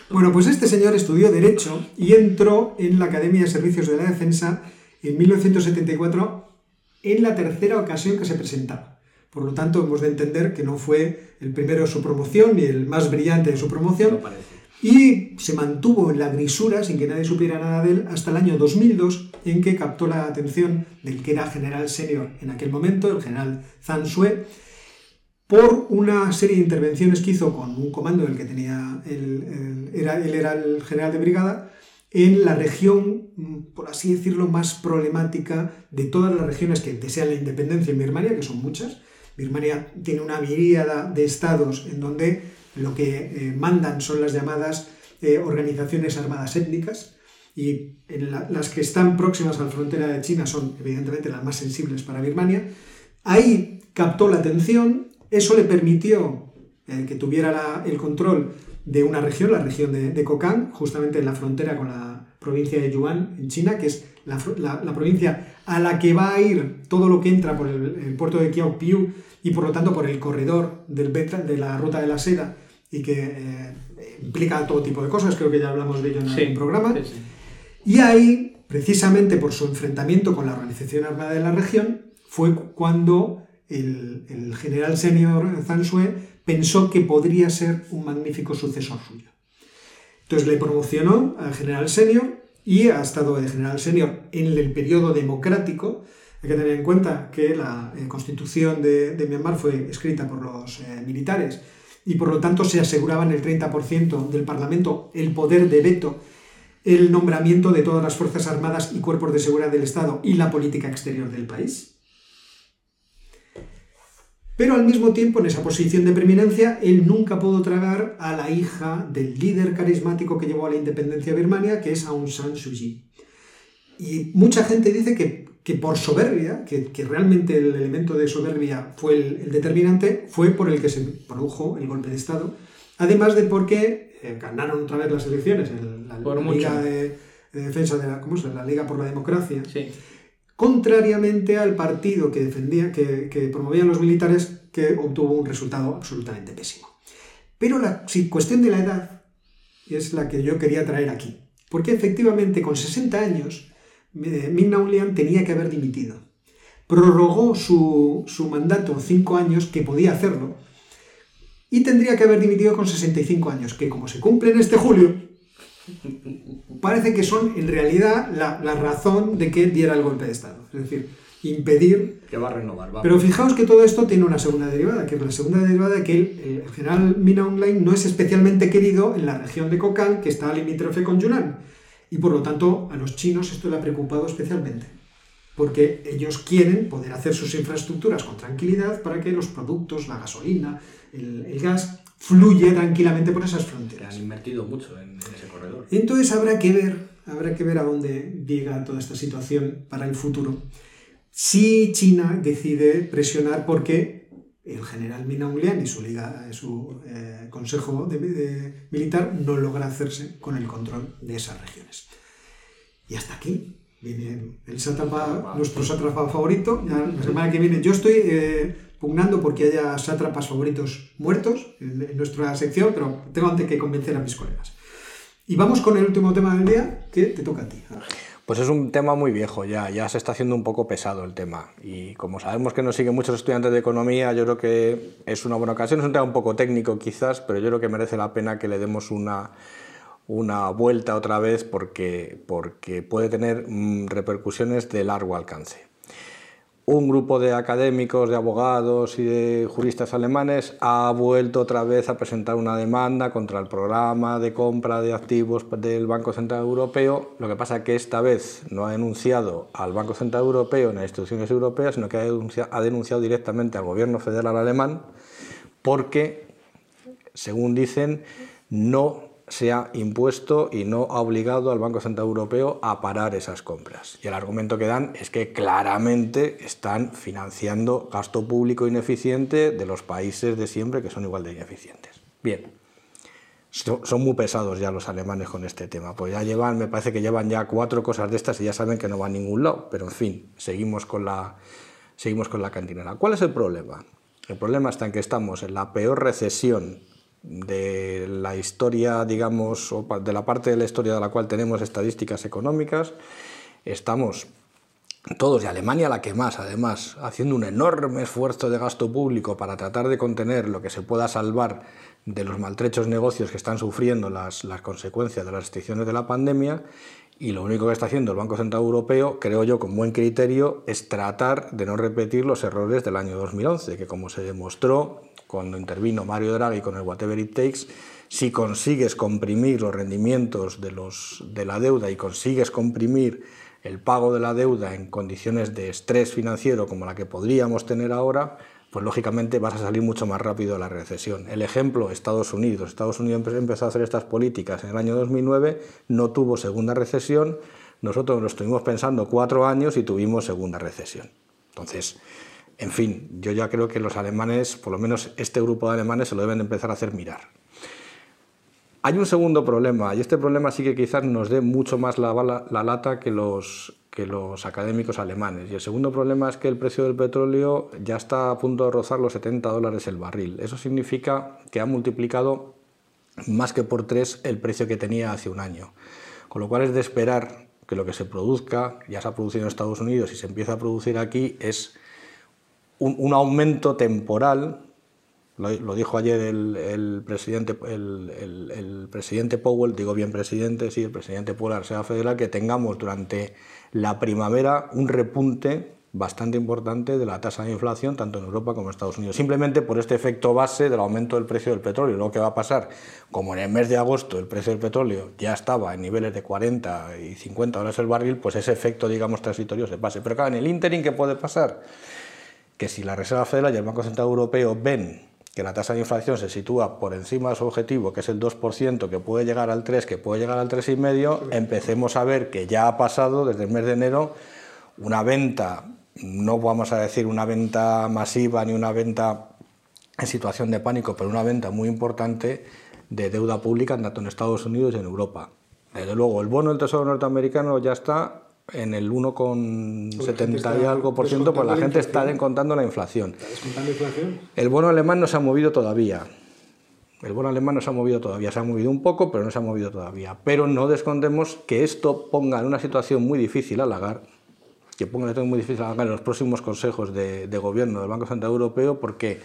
[SPEAKER 1] Bueno, pues este señor estudió Derecho y entró en la Academia de Servicios de la Defensa en 1974 en la tercera ocasión que se presentaba. Por lo tanto, hemos de entender que no fue el primero de su promoción ni el más brillante de su promoción.
[SPEAKER 2] No.
[SPEAKER 1] Y se mantuvo en la grisura sin que nadie supiera nada de él hasta el año 2002, en que captó la atención del que era general senior en aquel momento, el general Zhang Sue, por una serie de intervenciones que hizo con un comando del que tenía, el- era, él era el general de brigada, en la región, mm, por así decirlo, más problemática de todas las regiones que desean la independencia en Birmania, que son muchas. Birmania tiene una miríada de estados en donde lo que eh, mandan son las llamadas eh, organizaciones armadas étnicas y en la- las que están próximas a la frontera de China son evidentemente las más sensibles para Birmania. Ahí captó la atención, eso le permitió eh, que tuviera la- el control de una región, la región de, de Kokang, justamente en la frontera con la provincia de Yuan, en China, que es la, fro- la- la provincia a la que va a ir todo lo que entra por el, el puerto de Kiaopiu y por lo tanto por el corredor del Betra- de la ruta de la seda y que eh, implica todo tipo de cosas, creo que ya hablamos de ello en
[SPEAKER 2] Sí,
[SPEAKER 1] el programa.
[SPEAKER 2] sí, sí.
[SPEAKER 1] Y ahí, precisamente por su enfrentamiento con la organización armada de la región, fue cuando el, general senior Zansue pensó que podría ser un magnífico sucesor suyo. Entonces le promocionó al general senior y ha estado de general senior en el periodo democrático. Hay que tener en cuenta que la eh, constitución de, Myanmar fue escrita por los eh, militares y por lo tanto se aseguraban el 30% del Parlamento el poder de veto, el nombramiento de todas las Fuerzas Armadas y cuerpos de seguridad del Estado y la política exterior del país. Pero al mismo tiempo, en esa posición de preeminencia, él nunca pudo tragar a la hija del líder carismático que llevó a la independencia de Birmania, que es Aung San Suu Kyi. Y mucha gente dice que, que por soberbia, que, que, realmente el elemento de soberbia fue el, determinante, fue por el que se produjo el golpe de Estado. Además de porque eh, ganaron otra vez las elecciones en la, Liga de, Defensa de la, ¿cómo la Liga por la Democracia.
[SPEAKER 2] Sí
[SPEAKER 1] contrariamente al partido que defendía, que, promovían los militares, que obtuvo un resultado absolutamente pésimo. Pero la cuestión de la edad es la que yo quería traer aquí. Porque efectivamente con 60 años eh, Min Hlaing tenía que haber dimitido. Prorrogó su, su mandato 5 años, que podía hacerlo, y tendría que haber dimitido con 65 años, que como se cumple en este julio, parece que son en realidad la, razón de que diera el golpe de Estado. Es decir, impedir...
[SPEAKER 3] Que va a renovar.
[SPEAKER 1] Pero fijaos que todo esto tiene una segunda derivada, que es la segunda derivada de que el, general Mina Online no es especialmente querido en la región de Kokang, que está limítrofe con Yunnan. Y por lo tanto, a los chinos esto le ha preocupado especialmente. Porque ellos quieren poder hacer sus infraestructuras con tranquilidad para que los productos, la gasolina, el gas, fluye tranquilamente por esas fronteras.
[SPEAKER 3] Han invertido mucho en, ese corredor.
[SPEAKER 1] Entonces habrá que ver, habrá que ver a dónde llega toda esta situación para el futuro. Si China decide presionar porque el general Min Aung y su, liga, su eh, consejo militar no logra hacerse con el control de esas regiones. Y hasta aquí viene el sátrapa, nuestro sátrapa favorito. la semana que viene yo estoy... Eh, pugnando porque haya sátrapas favoritos muertos en, nuestra sección, pero tengo antes que convencer a mis colegas. Y vamos con el último tema del día, que te toca a ti.
[SPEAKER 3] Pues es un tema muy viejo ya, ya se está haciendo un poco pesado el tema. Y como sabemos que nos siguen muchos estudiantes de economía, yo creo que es una buena ocasión. Es un tema un poco técnico quizás, pero yo creo que merece la pena que le demos una, una vuelta otra vez porque, porque puede tener mm, repercusiones de largo alcance un grupo de académicos, de abogados y de juristas alemanes ha vuelto otra vez a presentar una demanda contra el programa de compra de activos del Banco Central Europeo. Lo que pasa es que esta vez no ha denunciado al Banco Central Europeo ni a instituciones europeas, sino que ha denunciado, ha denunciado directamente al gobierno federal alemán porque, según dicen, no se ha impuesto y no ha obligado al Banco Central Europeo a parar esas compras. Y el argumento que dan es que claramente están financiando gasto público ineficiente de los países de siempre que son igual de ineficientes. Bien, son muy pesados ya los alemanes con este tema, pues ya llevan, me parece que llevan ya cuatro cosas de estas y ya saben que no va a ningún lado, pero en fin, seguimos con la, seguimos con la cantinera. ¿Cuál es el problema? El problema está en que estamos en la peor recesión de la historia, digamos, o de la parte de la historia de la cual tenemos estadísticas económicas, estamos todos, y Alemania la que más, además, haciendo un enorme esfuerzo de gasto público para tratar de contener lo que se pueda salvar de los maltrechos negocios que están sufriendo las, las consecuencias de las restricciones de la pandemia, y lo único que está haciendo el Banco Central Europeo, creo yo, con buen criterio, es tratar de no repetir los errores del año 2011, que como se demostró cuando intervino Mario Draghi con el Whatever It Takes, si consigues comprimir los rendimientos de, los, de la deuda y consigues comprimir el pago de la deuda en condiciones de estrés financiero como la que podríamos tener ahora, pues lógicamente vas a salir mucho más rápido de la recesión. El ejemplo, Estados Unidos. Estados Unidos empezó a hacer estas políticas en el año 2009, no tuvo segunda recesión, nosotros lo estuvimos pensando cuatro años y tuvimos segunda recesión. Entonces, en fin, yo ya creo que los alemanes, por lo menos este grupo de alemanes, se lo deben empezar a hacer mirar. Hay un segundo problema, y este problema sí que quizás nos dé mucho más la, lata que los, que los académicos alemanes. Y el segundo problema es que el precio del petróleo ya está a punto de rozar los 70 dólares el barril. Eso significa que ha multiplicado más que por tres el precio que tenía hace un año. Con lo cual es de esperar que lo que se produzca, ya se ha producido en Estados Unidos y se empieza a producir aquí, es un, aumento temporal, lo, dijo ayer el, presidente, el, presidente Powell, digo bien presidente, sí, el presidente Powell de la Reserva Federal, que tengamos durante la primavera un repunte bastante importante de la tasa de inflación tanto en Europa como en Estados Unidos, simplemente por este efecto base del aumento del precio del petróleo. Lo que va a pasar, como en el mes de agosto el precio del petróleo ya estaba en niveles de 40 y 50 dólares el barril, pues ese efecto, digamos, transitorio se pase. Pero claro, en el interim, ¿qué puede pasar? Que si la Reserva Federal y el Banco Central Europeo ven que la tasa de inflación se sitúa por encima de su objetivo, que es el 2%, que puede llegar al 3, que puede llegar al 3,5, empecemos a ver que ya ha pasado desde el mes de enero una venta no vamos a decir una venta masiva ni una venta en situación de pánico, pero una venta muy importante de deuda pública tanto en Estados Unidos y en Europa. Desde luego, el bono del Tesoro norteamericano ya está en el 1,70 y algo por ciento, pues la gente está descontando la inflación.
[SPEAKER 1] ¿Está inflación?
[SPEAKER 3] El bono alemán no se ha movido todavía. El bono alemán no se ha movido todavía, se ha movido un poco, pero no se ha movido todavía. Pero no descontemos que esto ponga en una situación muy difícil a Lagarde que pongan tengo muy difícil en los próximos consejos de, gobierno del Banco Central Europeo porque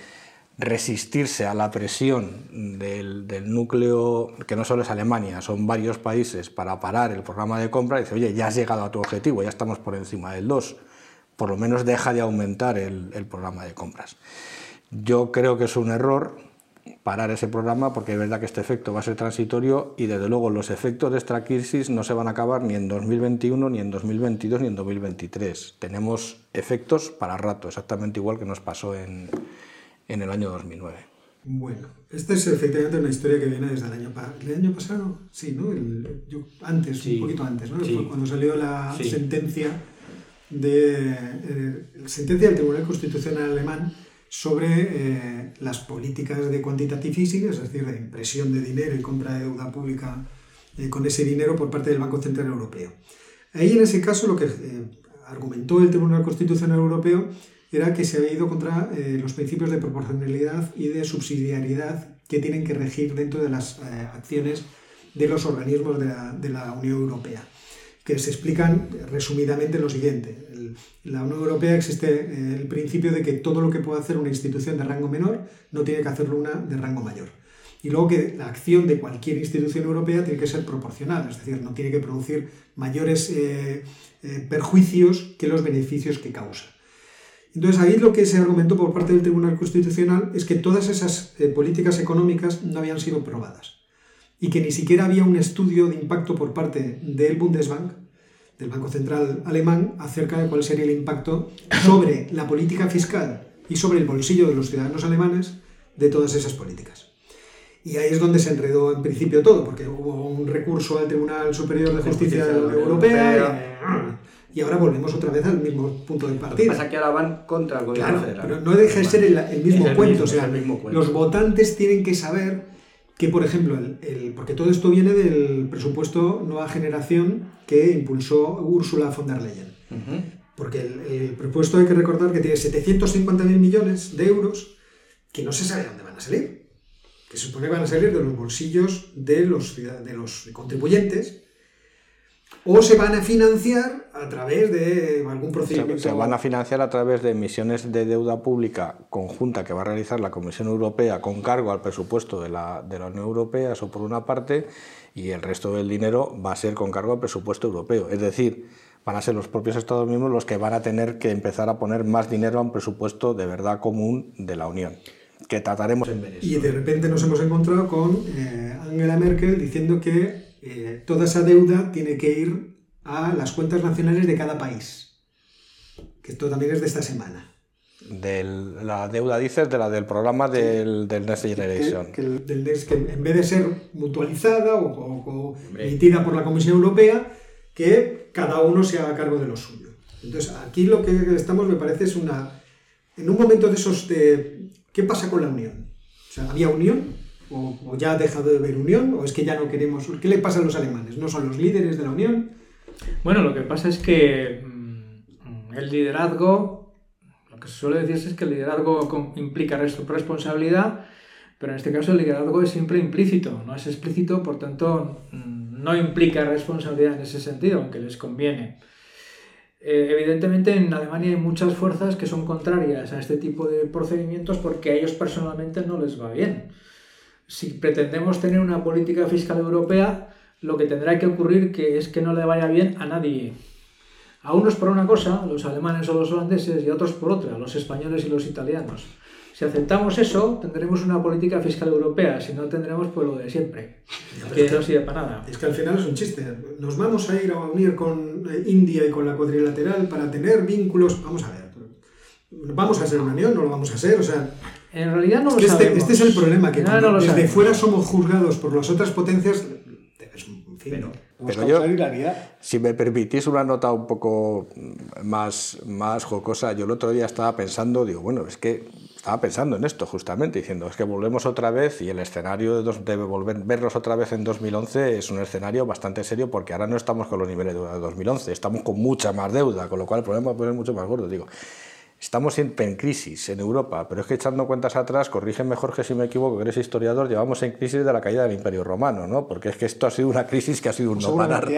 [SPEAKER 3] resistirse a la presión del, núcleo, que no solo es Alemania, son varios países, para parar el programa de compra, dice, oye, ya has llegado a tu objetivo, ya estamos por encima del 2, por lo menos deja de aumentar el, el programa de compras. Yo creo que es un error, parar ese programa porque es verdad que este efecto va a ser transitorio y desde luego los efectos de esta crisis no se van a acabar ni en 2021, ni en 2022, ni en 2023. Tenemos efectos para rato, exactamente igual que nos pasó en, en el año 2009.
[SPEAKER 1] Bueno, esta es efectivamente una historia que viene desde el año, ¿El año pasado. Sí, ¿no? antes, un poquito antes, ¿no? Fue cuando salió la sentencia de eh, sentencia del Tribunal Constitucional alemán sobre eh, las políticas de quantitative easing, es decir, de impresión de dinero y compra de deuda pública eh, con ese dinero por parte del Banco Central Europeo. Ahí en ese caso lo que eh, argumentó el Tribunal Constitucional Europeo era que se había ido contra los principios de proporcionalidad y de subsidiariedad que tienen que regir dentro de las acciones de los organismos de la, Unión Europea que se explican resumidamente lo siguiente. En la Unión Europea existe eh, el principio de que todo lo que puede hacer una institución de rango menor no tiene que hacerlo una de rango mayor. Y luego que la acción de cualquier institución europea tiene que ser proporcional, es decir, no tiene que producir mayores eh, eh, perjuicios que los beneficios que causa. Entonces ahí lo que se argumentó por parte del Tribunal Constitucional es que todas esas políticas económicas no habían sido probadas y que ni siquiera había un estudio de impacto por parte del Bundesbank, del Banco Central alemán, acerca de cuál sería el impacto sobre la política fiscal y sobre el bolsillo de los ciudadanos alemanes de todas esas políticas. Y ahí es donde se enredó en principio todo, porque hubo un recurso al Tribunal Superior de Justicia, la Unión Europea. Y, ahora volvemos otra vez al mismo punto de partida. Lo que
[SPEAKER 2] pasa que ahora van contra el gobierno
[SPEAKER 1] federal. Pero no deja de ser el, mismo cuento. o sea, los votantes tienen que saber que, por ejemplo, el, porque todo esto viene del presupuesto Nueva Generación que impulsó Ursula von der Leyen. Porque el, presupuesto hay que recordar que tiene 750.000 millones de euros que no se sabe dónde van a salir. Que se supone que van a salir de los bolsillos de los, de los contribuyentes o se van a financiar a través de algún procedimiento.
[SPEAKER 3] Se, van a financiar a través de emisiones de deuda pública conjunta que va a realizar la Comisión Europea con cargo al presupuesto de la, de la Unión Europea, eso por una parte, y el resto del dinero va a ser con cargo al presupuesto europeo. Es decir, van a ser los propios Estados miembros los que van a tener que empezar a poner más dinero a un presupuesto de verdad común de la Unión que trataremos en
[SPEAKER 1] Y de repente nos hemos encontrado con eh, Angela Merkel diciendo que eh, toda esa deuda tiene que ir a las cuentas nacionales de cada país. Que esto también es de esta semana.
[SPEAKER 3] De la deuda, dices, de la del programa del, del Next Generation.
[SPEAKER 1] Que, en vez de ser mutualizada o, emitida por la Comisión Europea, que cada uno se haga cargo de lo suyo. Entonces, aquí lo que estamos, me parece, es una. En un momento de esos de. ¿Qué pasa con la Unión? O sea, había Unión, o, ya ha dejado de haber unión, o es que ya no queremos... ¿Qué le pasa a los alemanes? ¿No son los líderes de la unión?
[SPEAKER 2] Bueno, lo que pasa es que mm, el liderazgo, lo que se suele decir es que el liderazgo implica responsabilidad, pero en este caso el liderazgo es siempre implícito, no es explícito, por tanto mm, no implica responsabilidad en ese sentido, aunque les conviene. Eh, evidentemente en Alemania hay muchas fuerzas que son contrarias a este tipo de procedimientos porque a ellos personalmente no les va bien. Si pretendemos tener una política fiscal europea, lo que tendrá que ocurrir que es que no le vaya bien a nadie. A unos por una cosa, los alemanes o los holandeses, y a otros por otra, los españoles y los italianos. Si aceptamos eso, tendremos una política fiscal europea, si no tendremos pues lo de siempre, que no sirve para nada.
[SPEAKER 1] Es que al final es un chiste. Nos vamos a ir a unir con eh, India y con la cuadrilateral para tener vínculos. Vamos a ver. ¿Vamos a ser una unión? ¿No lo vamos a ser? O sea,
[SPEAKER 2] En realidad no lo
[SPEAKER 1] este,
[SPEAKER 2] sabemos.
[SPEAKER 1] este es el problema, que
[SPEAKER 2] No,
[SPEAKER 1] cuando
[SPEAKER 2] no
[SPEAKER 1] desde
[SPEAKER 2] sabemos.
[SPEAKER 1] fuera somos juzgados por las otras potencias. Es un fin,
[SPEAKER 3] Pero yo, si me permitís una nota un poco más, más jocosa, yo el otro día estaba pensando, digo, bueno, es que estaba pensando en esto justamente, diciendo, es que volvemos otra vez y el escenario de, dos- de volver, vernos otra vez en 2011 es un escenario bastante serio porque ahora no estamos con los niveles de deuda de 2011, estamos con mucha más deuda, con lo cual el problema puede ser mucho más gordo. Digo, Estamos siempre en crisis en Europa, pero es que echando cuentas atrás, corrígeme Jorge si me equivoco, que eres historiador, llevamos en crisis de la caída del Imperio Romano, ¿no? Porque es que esto ha sido una crisis que ha sido un no parar,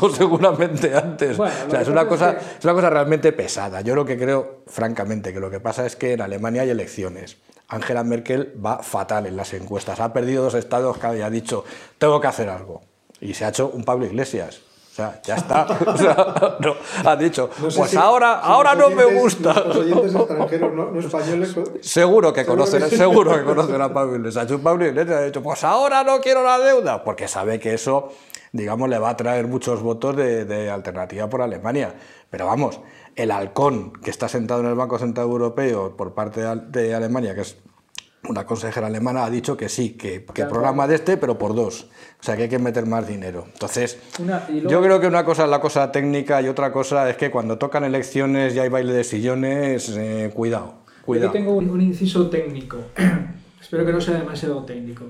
[SPEAKER 3] o seguramente antes.
[SPEAKER 2] Bueno,
[SPEAKER 3] o sea, es una, cosa,
[SPEAKER 2] es que-
[SPEAKER 3] es una cosa realmente pesada. Yo lo que creo, francamente, que lo que pasa es que en Alemania hay elecciones. Angela Merkel va fatal en las encuestas. Ha perdido dos estados que ha dicho, tengo que hacer algo. Y se ha hecho un Pablo Iglesias. O sea, ya está. O sea, no, ha dicho,
[SPEAKER 1] No sé
[SPEAKER 3] pues
[SPEAKER 1] si-
[SPEAKER 3] ahora,
[SPEAKER 1] si
[SPEAKER 3] ahora no me gusta.
[SPEAKER 1] Los oyentes extranjeros, no, no españoles.
[SPEAKER 3] Seguro que conocen, seguro que conocen a Pablo Iglesias. Pablo Iglesias ha dicho, pues ahora no quiero la deuda, porque sabe que eso, digamos, le va a traer muchos votos de, de alternativa por Alemania. Pero vamos, el halcón que está sentado en el Banco Central Europeo por parte de Alemania, que es una consejera alemana, ha dicho que sí, que, que programa de este, pero por dos. O sea, que hay que meter más dinero. Entonces,
[SPEAKER 2] Una- y luego-
[SPEAKER 3] yo creo que una cosa es la cosa técnica y otra cosa es que cuando tocan elecciones y hay baile de sillones, eh, cuidado.
[SPEAKER 2] Yo
[SPEAKER 3] Cuidado.
[SPEAKER 2] tengo un, un inciso técnico. Espero que no sea demasiado técnico.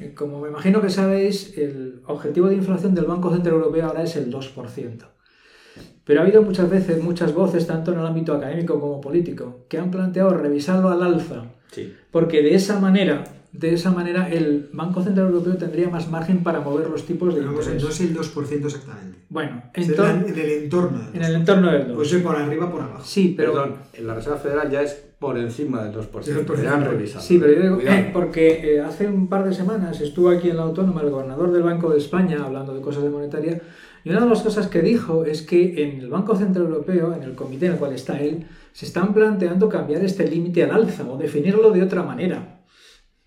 [SPEAKER 2] Eh, Como me imagino que sabéis, el objetivo de inflación del Banco Central Europeo ahora es el 2%. Pero ha habido muchas veces, muchas voces, tanto en el ámbito académico como político, que han planteado revisarlo al alza,
[SPEAKER 3] Sí.
[SPEAKER 2] porque de esa manera, de esa manera el Banco Central Europeo tendría más margen para mover los tipos de
[SPEAKER 1] Vamos,
[SPEAKER 2] interés.
[SPEAKER 1] no es el 2% exactamente.
[SPEAKER 2] Bueno,
[SPEAKER 1] Es
[SPEAKER 2] entonces,
[SPEAKER 1] en el entorno. del
[SPEAKER 2] en el entorno del 2.
[SPEAKER 1] Pues por arriba, por abajo.
[SPEAKER 2] sí, pero
[SPEAKER 4] Perdón, en la Reserva Federal ya es por encima del 2%.
[SPEAKER 1] Del 2%.
[SPEAKER 4] Ya han revisado.
[SPEAKER 2] Sí, pero yo digo,
[SPEAKER 4] Cuidado.
[SPEAKER 2] porque eh, hace un par de semanas estuvo aquí en la Autónoma el gobernador del Banco de España hablando de cosas de monetaria y una de las cosas que dijo es que en el Banco Central Europeo, en el comité en el cual está él, se están planteando cambiar este límite al alza o definirlo de otra manera.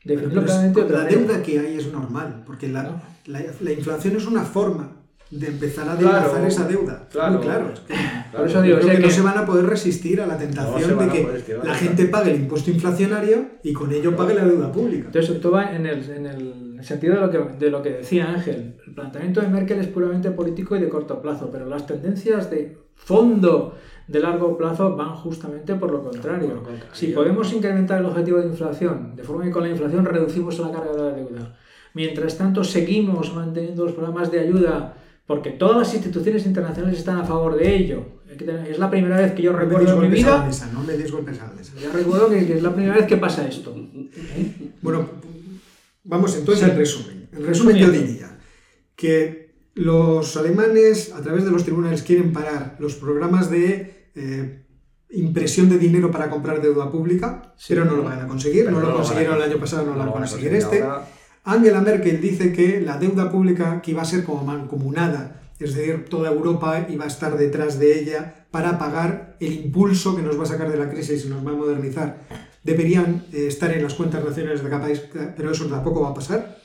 [SPEAKER 1] Pero es- la deuda que hay es normal, porque la,
[SPEAKER 2] No.
[SPEAKER 1] la, la inflación es una forma de empezar a
[SPEAKER 4] Claro,
[SPEAKER 1] adelgazar esa deuda.
[SPEAKER 4] claro.
[SPEAKER 1] Muy claro. es que
[SPEAKER 2] Por eso
[SPEAKER 1] yo
[SPEAKER 2] digo,
[SPEAKER 1] creo
[SPEAKER 2] o sea
[SPEAKER 1] que, no se van a poder resistir a la tentación de que
[SPEAKER 4] poder
[SPEAKER 1] la
[SPEAKER 4] claro.
[SPEAKER 1] gente pague el impuesto inflacionario y con ello pague la deuda pública.
[SPEAKER 2] Entonces, esto va en el, en el sentido de lo, que, de lo que decía Ángel. El planteamiento de Merkel es puramente político y de corto plazo, pero las tendencias de fondo de largo plazo van justamente por lo contrario.
[SPEAKER 4] Por lo contrario.
[SPEAKER 2] Si podemos incrementar el objetivo de inflación, de forma que con la inflación reducimos la carga de la deuda, mientras tanto seguimos manteniendo los programas de ayuda porque todas las instituciones internacionales están a favor de ello. Es la primera vez que yo
[SPEAKER 1] No
[SPEAKER 2] recuerdo en mi vida,
[SPEAKER 1] mesa, no me des golpes a la mesa.
[SPEAKER 2] ya recuerdo que, es la primera vez que pasa esto.
[SPEAKER 1] Bueno, vamos entonces
[SPEAKER 2] Sí.
[SPEAKER 1] al resumen. En resumen yo diría que los alemanes a través de los tribunales quieren parar los programas de eh, impresión de dinero para comprar deuda pública,
[SPEAKER 2] Sí.
[SPEAKER 1] pero no lo van a conseguir, no
[SPEAKER 4] no
[SPEAKER 1] lo consiguieron el año pasado, no, lo van a conseguir
[SPEAKER 4] conseguir
[SPEAKER 1] este.
[SPEAKER 4] ahora.
[SPEAKER 1] Angela Merkel dice que la deuda pública que iba a ser como mancomunada, es decir, toda Europa iba a estar detrás de ella para pagar el impulso que nos va a sacar de la crisis y nos va a modernizar. Deberían eh, estar en las cuentas nacionales de cada país, pero eso tampoco va a pasar.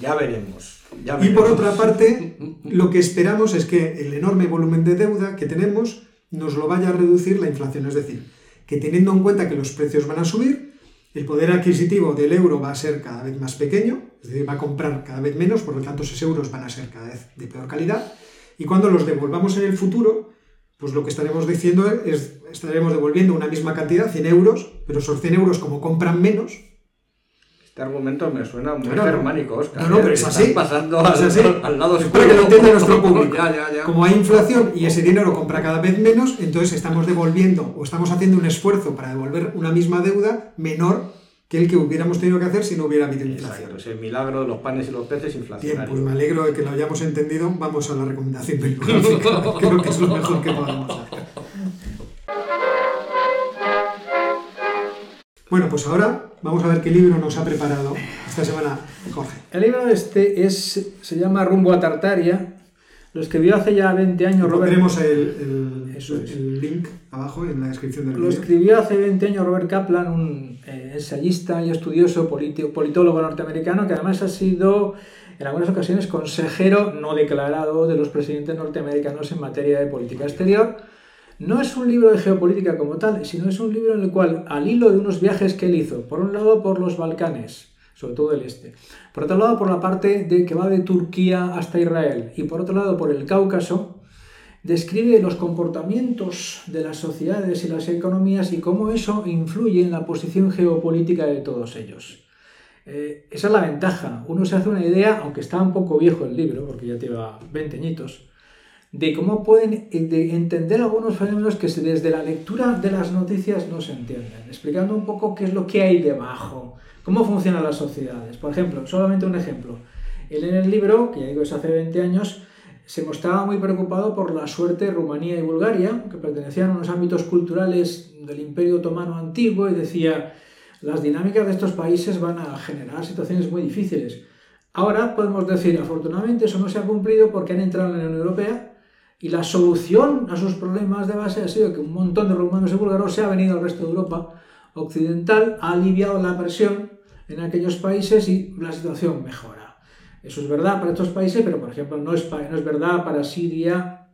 [SPEAKER 4] Ya veremos. ya
[SPEAKER 1] Y por
[SPEAKER 4] veremos.
[SPEAKER 1] otra parte, lo que esperamos es que el enorme volumen de deuda que tenemos nos lo vaya a reducir la inflación. Es decir, que teniendo en cuenta que los precios van a subir, el poder adquisitivo del euro va a ser cada vez más pequeño, es decir, va a comprar cada vez menos, por lo tanto esos euros van a ser cada vez de peor calidad. Y cuando los devolvamos en el futuro, pues lo que estaremos diciendo es, estaremos devolviendo una misma cantidad, 100 euros, pero esos 100 euros como compran menos,
[SPEAKER 4] Este argumento me suena muy
[SPEAKER 1] no.
[SPEAKER 4] germánico, Oscar.
[SPEAKER 1] No, no, pero es así.
[SPEAKER 4] estás pasando al,
[SPEAKER 1] así.
[SPEAKER 4] al lado oscuro.
[SPEAKER 1] que lo entienda nuestro público.
[SPEAKER 4] ya, ya, ya.
[SPEAKER 1] Como hay inflación y ese dinero compra cada vez menos, entonces estamos devolviendo o estamos haciendo un esfuerzo para devolver una misma deuda menor que el que hubiéramos tenido que hacer si no hubiera habido inflación.
[SPEAKER 4] Exacto, es el milagro de los panes y los peces
[SPEAKER 1] Bien,
[SPEAKER 4] inflacionarios.
[SPEAKER 1] pues me alegro de que lo hayamos entendido. Vamos a la recomendación bibliográfica. Creo que es lo mejor que podemos hacer. Bueno, pues ahora vamos a ver qué libro nos ha preparado esta semana Jorge.
[SPEAKER 2] El libro este es, se llama Rumbo a Tartaria. Lo escribió hace ya 20 años Robert.
[SPEAKER 1] Pondremos el, el-
[SPEAKER 2] Eso es.
[SPEAKER 1] el link abajo en la descripción del
[SPEAKER 2] Lo escribió hace 20 años Robert Kaplan, un eh, ensayista y estudioso, politi- politólogo norteamericano, que además ha sido en algunas ocasiones consejero no declarado de los presidentes norteamericanos en materia de política exterior. No es un libro de geopolítica como tal, sino es un libro en el cual, al hilo de unos viajes que él hizo, por un lado por los Balcanes, sobre todo el este, por otro lado por la parte de, que va de Turquía hasta Israel y por otro lado por el Cáucaso, describe los comportamientos de las sociedades y las economías y cómo eso influye en la posición geopolítica de todos ellos. Eh, esa es la ventaja. Uno se hace una idea, aunque está un poco viejo el libro, porque ya lleva 20 añitos, de cómo pueden eh, de entender algunos fenómenos que desde la lectura de las noticias no se entienden, explicando un poco qué es lo que hay debajo, cómo funcionan las sociedades. Por ejemplo, solamente un ejemplo. Él en el libro, que ya digo es hace 20 años, se mostraba muy preocupado por la suerte de Rumanía y Bulgaria, que pertenecían a unos ámbitos culturales del Imperio Otomano antiguo, y decía, las dinámicas de estos países van a generar situaciones muy difíciles. Ahora podemos decir, afortunadamente eso no se ha cumplido porque han entrado en la Unión Europea y la solución a sus problemas de base ha sido que un montón de rumanos y búlgaros se ha venido al resto de Europa occidental, ha aliviado la presión en aquellos países y la situación mejora. Eso es verdad para estos países, pero por ejemplo no es, no es verdad para Siria.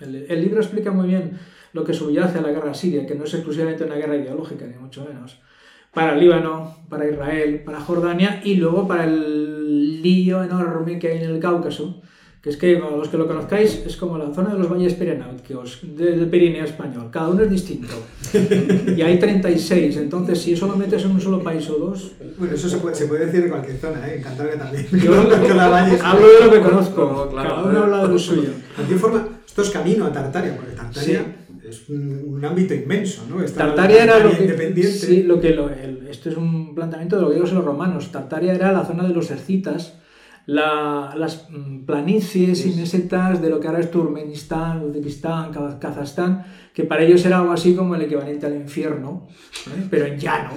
[SPEAKER 2] El, el libro explica muy bien lo que subyace a la guerra siria, que no es exclusivamente una guerra ideológica, ni mucho menos. Para Líbano, para Israel, para Jordania y luego para el lío enorme que hay en el Cáucaso, que es que, para los que lo conozcáis, es como la zona de los valles pirenáuticos, del Pirineo español. Cada uno es distinto. Y hay 36, entonces si eso lo metes en un solo país o dos,
[SPEAKER 1] Bueno, eso se puede, se puede decir en cualquier zona, ¿eh? en Cantabria también.
[SPEAKER 2] yo
[SPEAKER 1] Que la Valle-
[SPEAKER 2] hablo de lo que conozco,
[SPEAKER 4] Claro,
[SPEAKER 2] cada uno habla de lo suyo.
[SPEAKER 1] De cualquier forma, esto es camino a Tartaria, porque Tartaria es un, un ámbito inmenso, ¿no? Está la
[SPEAKER 2] Tartaria era lo que,
[SPEAKER 1] independiente.
[SPEAKER 2] sí, lo que lo- el- esto es un planteamiento de los griegos y los romanos. Tartaria era la zona de los escitas, la- las mm, planicies y mesetas de lo que ahora es Turkmenistán, Uzbekistán, Kaz- Kazajstán, que para ellos era algo así como el equivalente al infierno, ¿eh? pero en llano,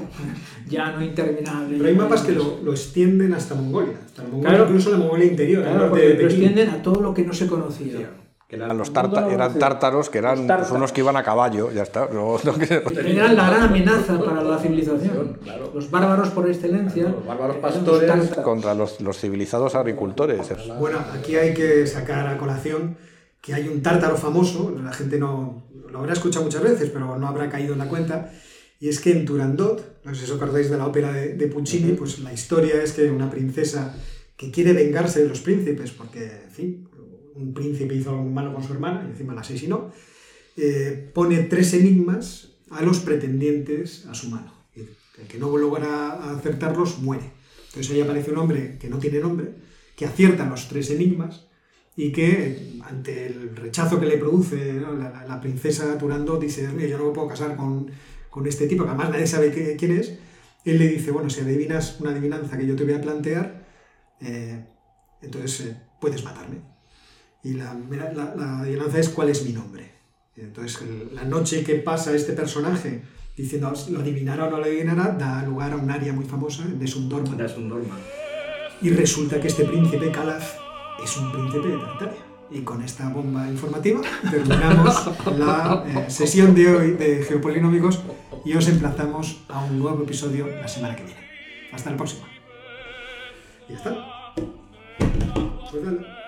[SPEAKER 2] llano interminable.
[SPEAKER 1] Pero hay mapas que lo, lo extienden hasta Mongolia, hasta Mongolia,
[SPEAKER 2] Claro.
[SPEAKER 1] incluso la Mongolia interior,
[SPEAKER 2] Claro,
[SPEAKER 1] norte
[SPEAKER 2] porque
[SPEAKER 1] de
[SPEAKER 2] lo extienden a todo lo que no se conocía.
[SPEAKER 3] Eran los eran tártaros, que eran
[SPEAKER 2] tártaros.
[SPEAKER 3] pues, unos que iban a caballo, ya está. No, no que-
[SPEAKER 2] Eran la gran amenaza para la civilización.
[SPEAKER 4] Claro.
[SPEAKER 2] Los bárbaros por excelencia.
[SPEAKER 4] Claro, los bárbaros
[SPEAKER 2] los
[SPEAKER 4] pastores.
[SPEAKER 3] contra los, los civilizados agricultores.
[SPEAKER 1] Bueno, aquí hay que sacar a colación que hay un tártaro famoso, la gente no lo habrá escuchado muchas veces, pero no habrá caído en la cuenta, y es que en Turandot, no sé si os acordáis de la ópera de, de Puccini, pues la historia es que una princesa que quiere vengarse de los príncipes, porque, en fin, un príncipe hizo algo malo con su hermana y encima la asesinó, eh, pone tres enigmas a los pretendientes a su mano. El que no logra acertarlos muere. Entonces ahí aparece un hombre que no tiene nombre, que acierta los tres enigmas y que ante el rechazo que le produce la, princesa Turandot dice, "Dios mío, yo no me puedo casar con, con este tipo, que además nadie sabe quién es, él le dice, bueno, si adivinas una adivinanza que yo te voy a plantear, eh, entonces eh, puedes matarme. Y la, la- la adivinanza es cuál es mi nombre. Entonces el- la noche que pasa este personaje diciendo lo adivinará o no lo adivinará, da lugar a un área muy famosa de Sundorman.
[SPEAKER 4] Es un norma.
[SPEAKER 1] Y resulta que este príncipe Calaf es un príncipe de Tartaria. Y con esta bomba informativa terminamos la eh, sesión de hoy de Geopolinómicos y os emplazamos a un nuevo episodio la semana que viene. Hasta la próxima. Y ya está. Pues dale.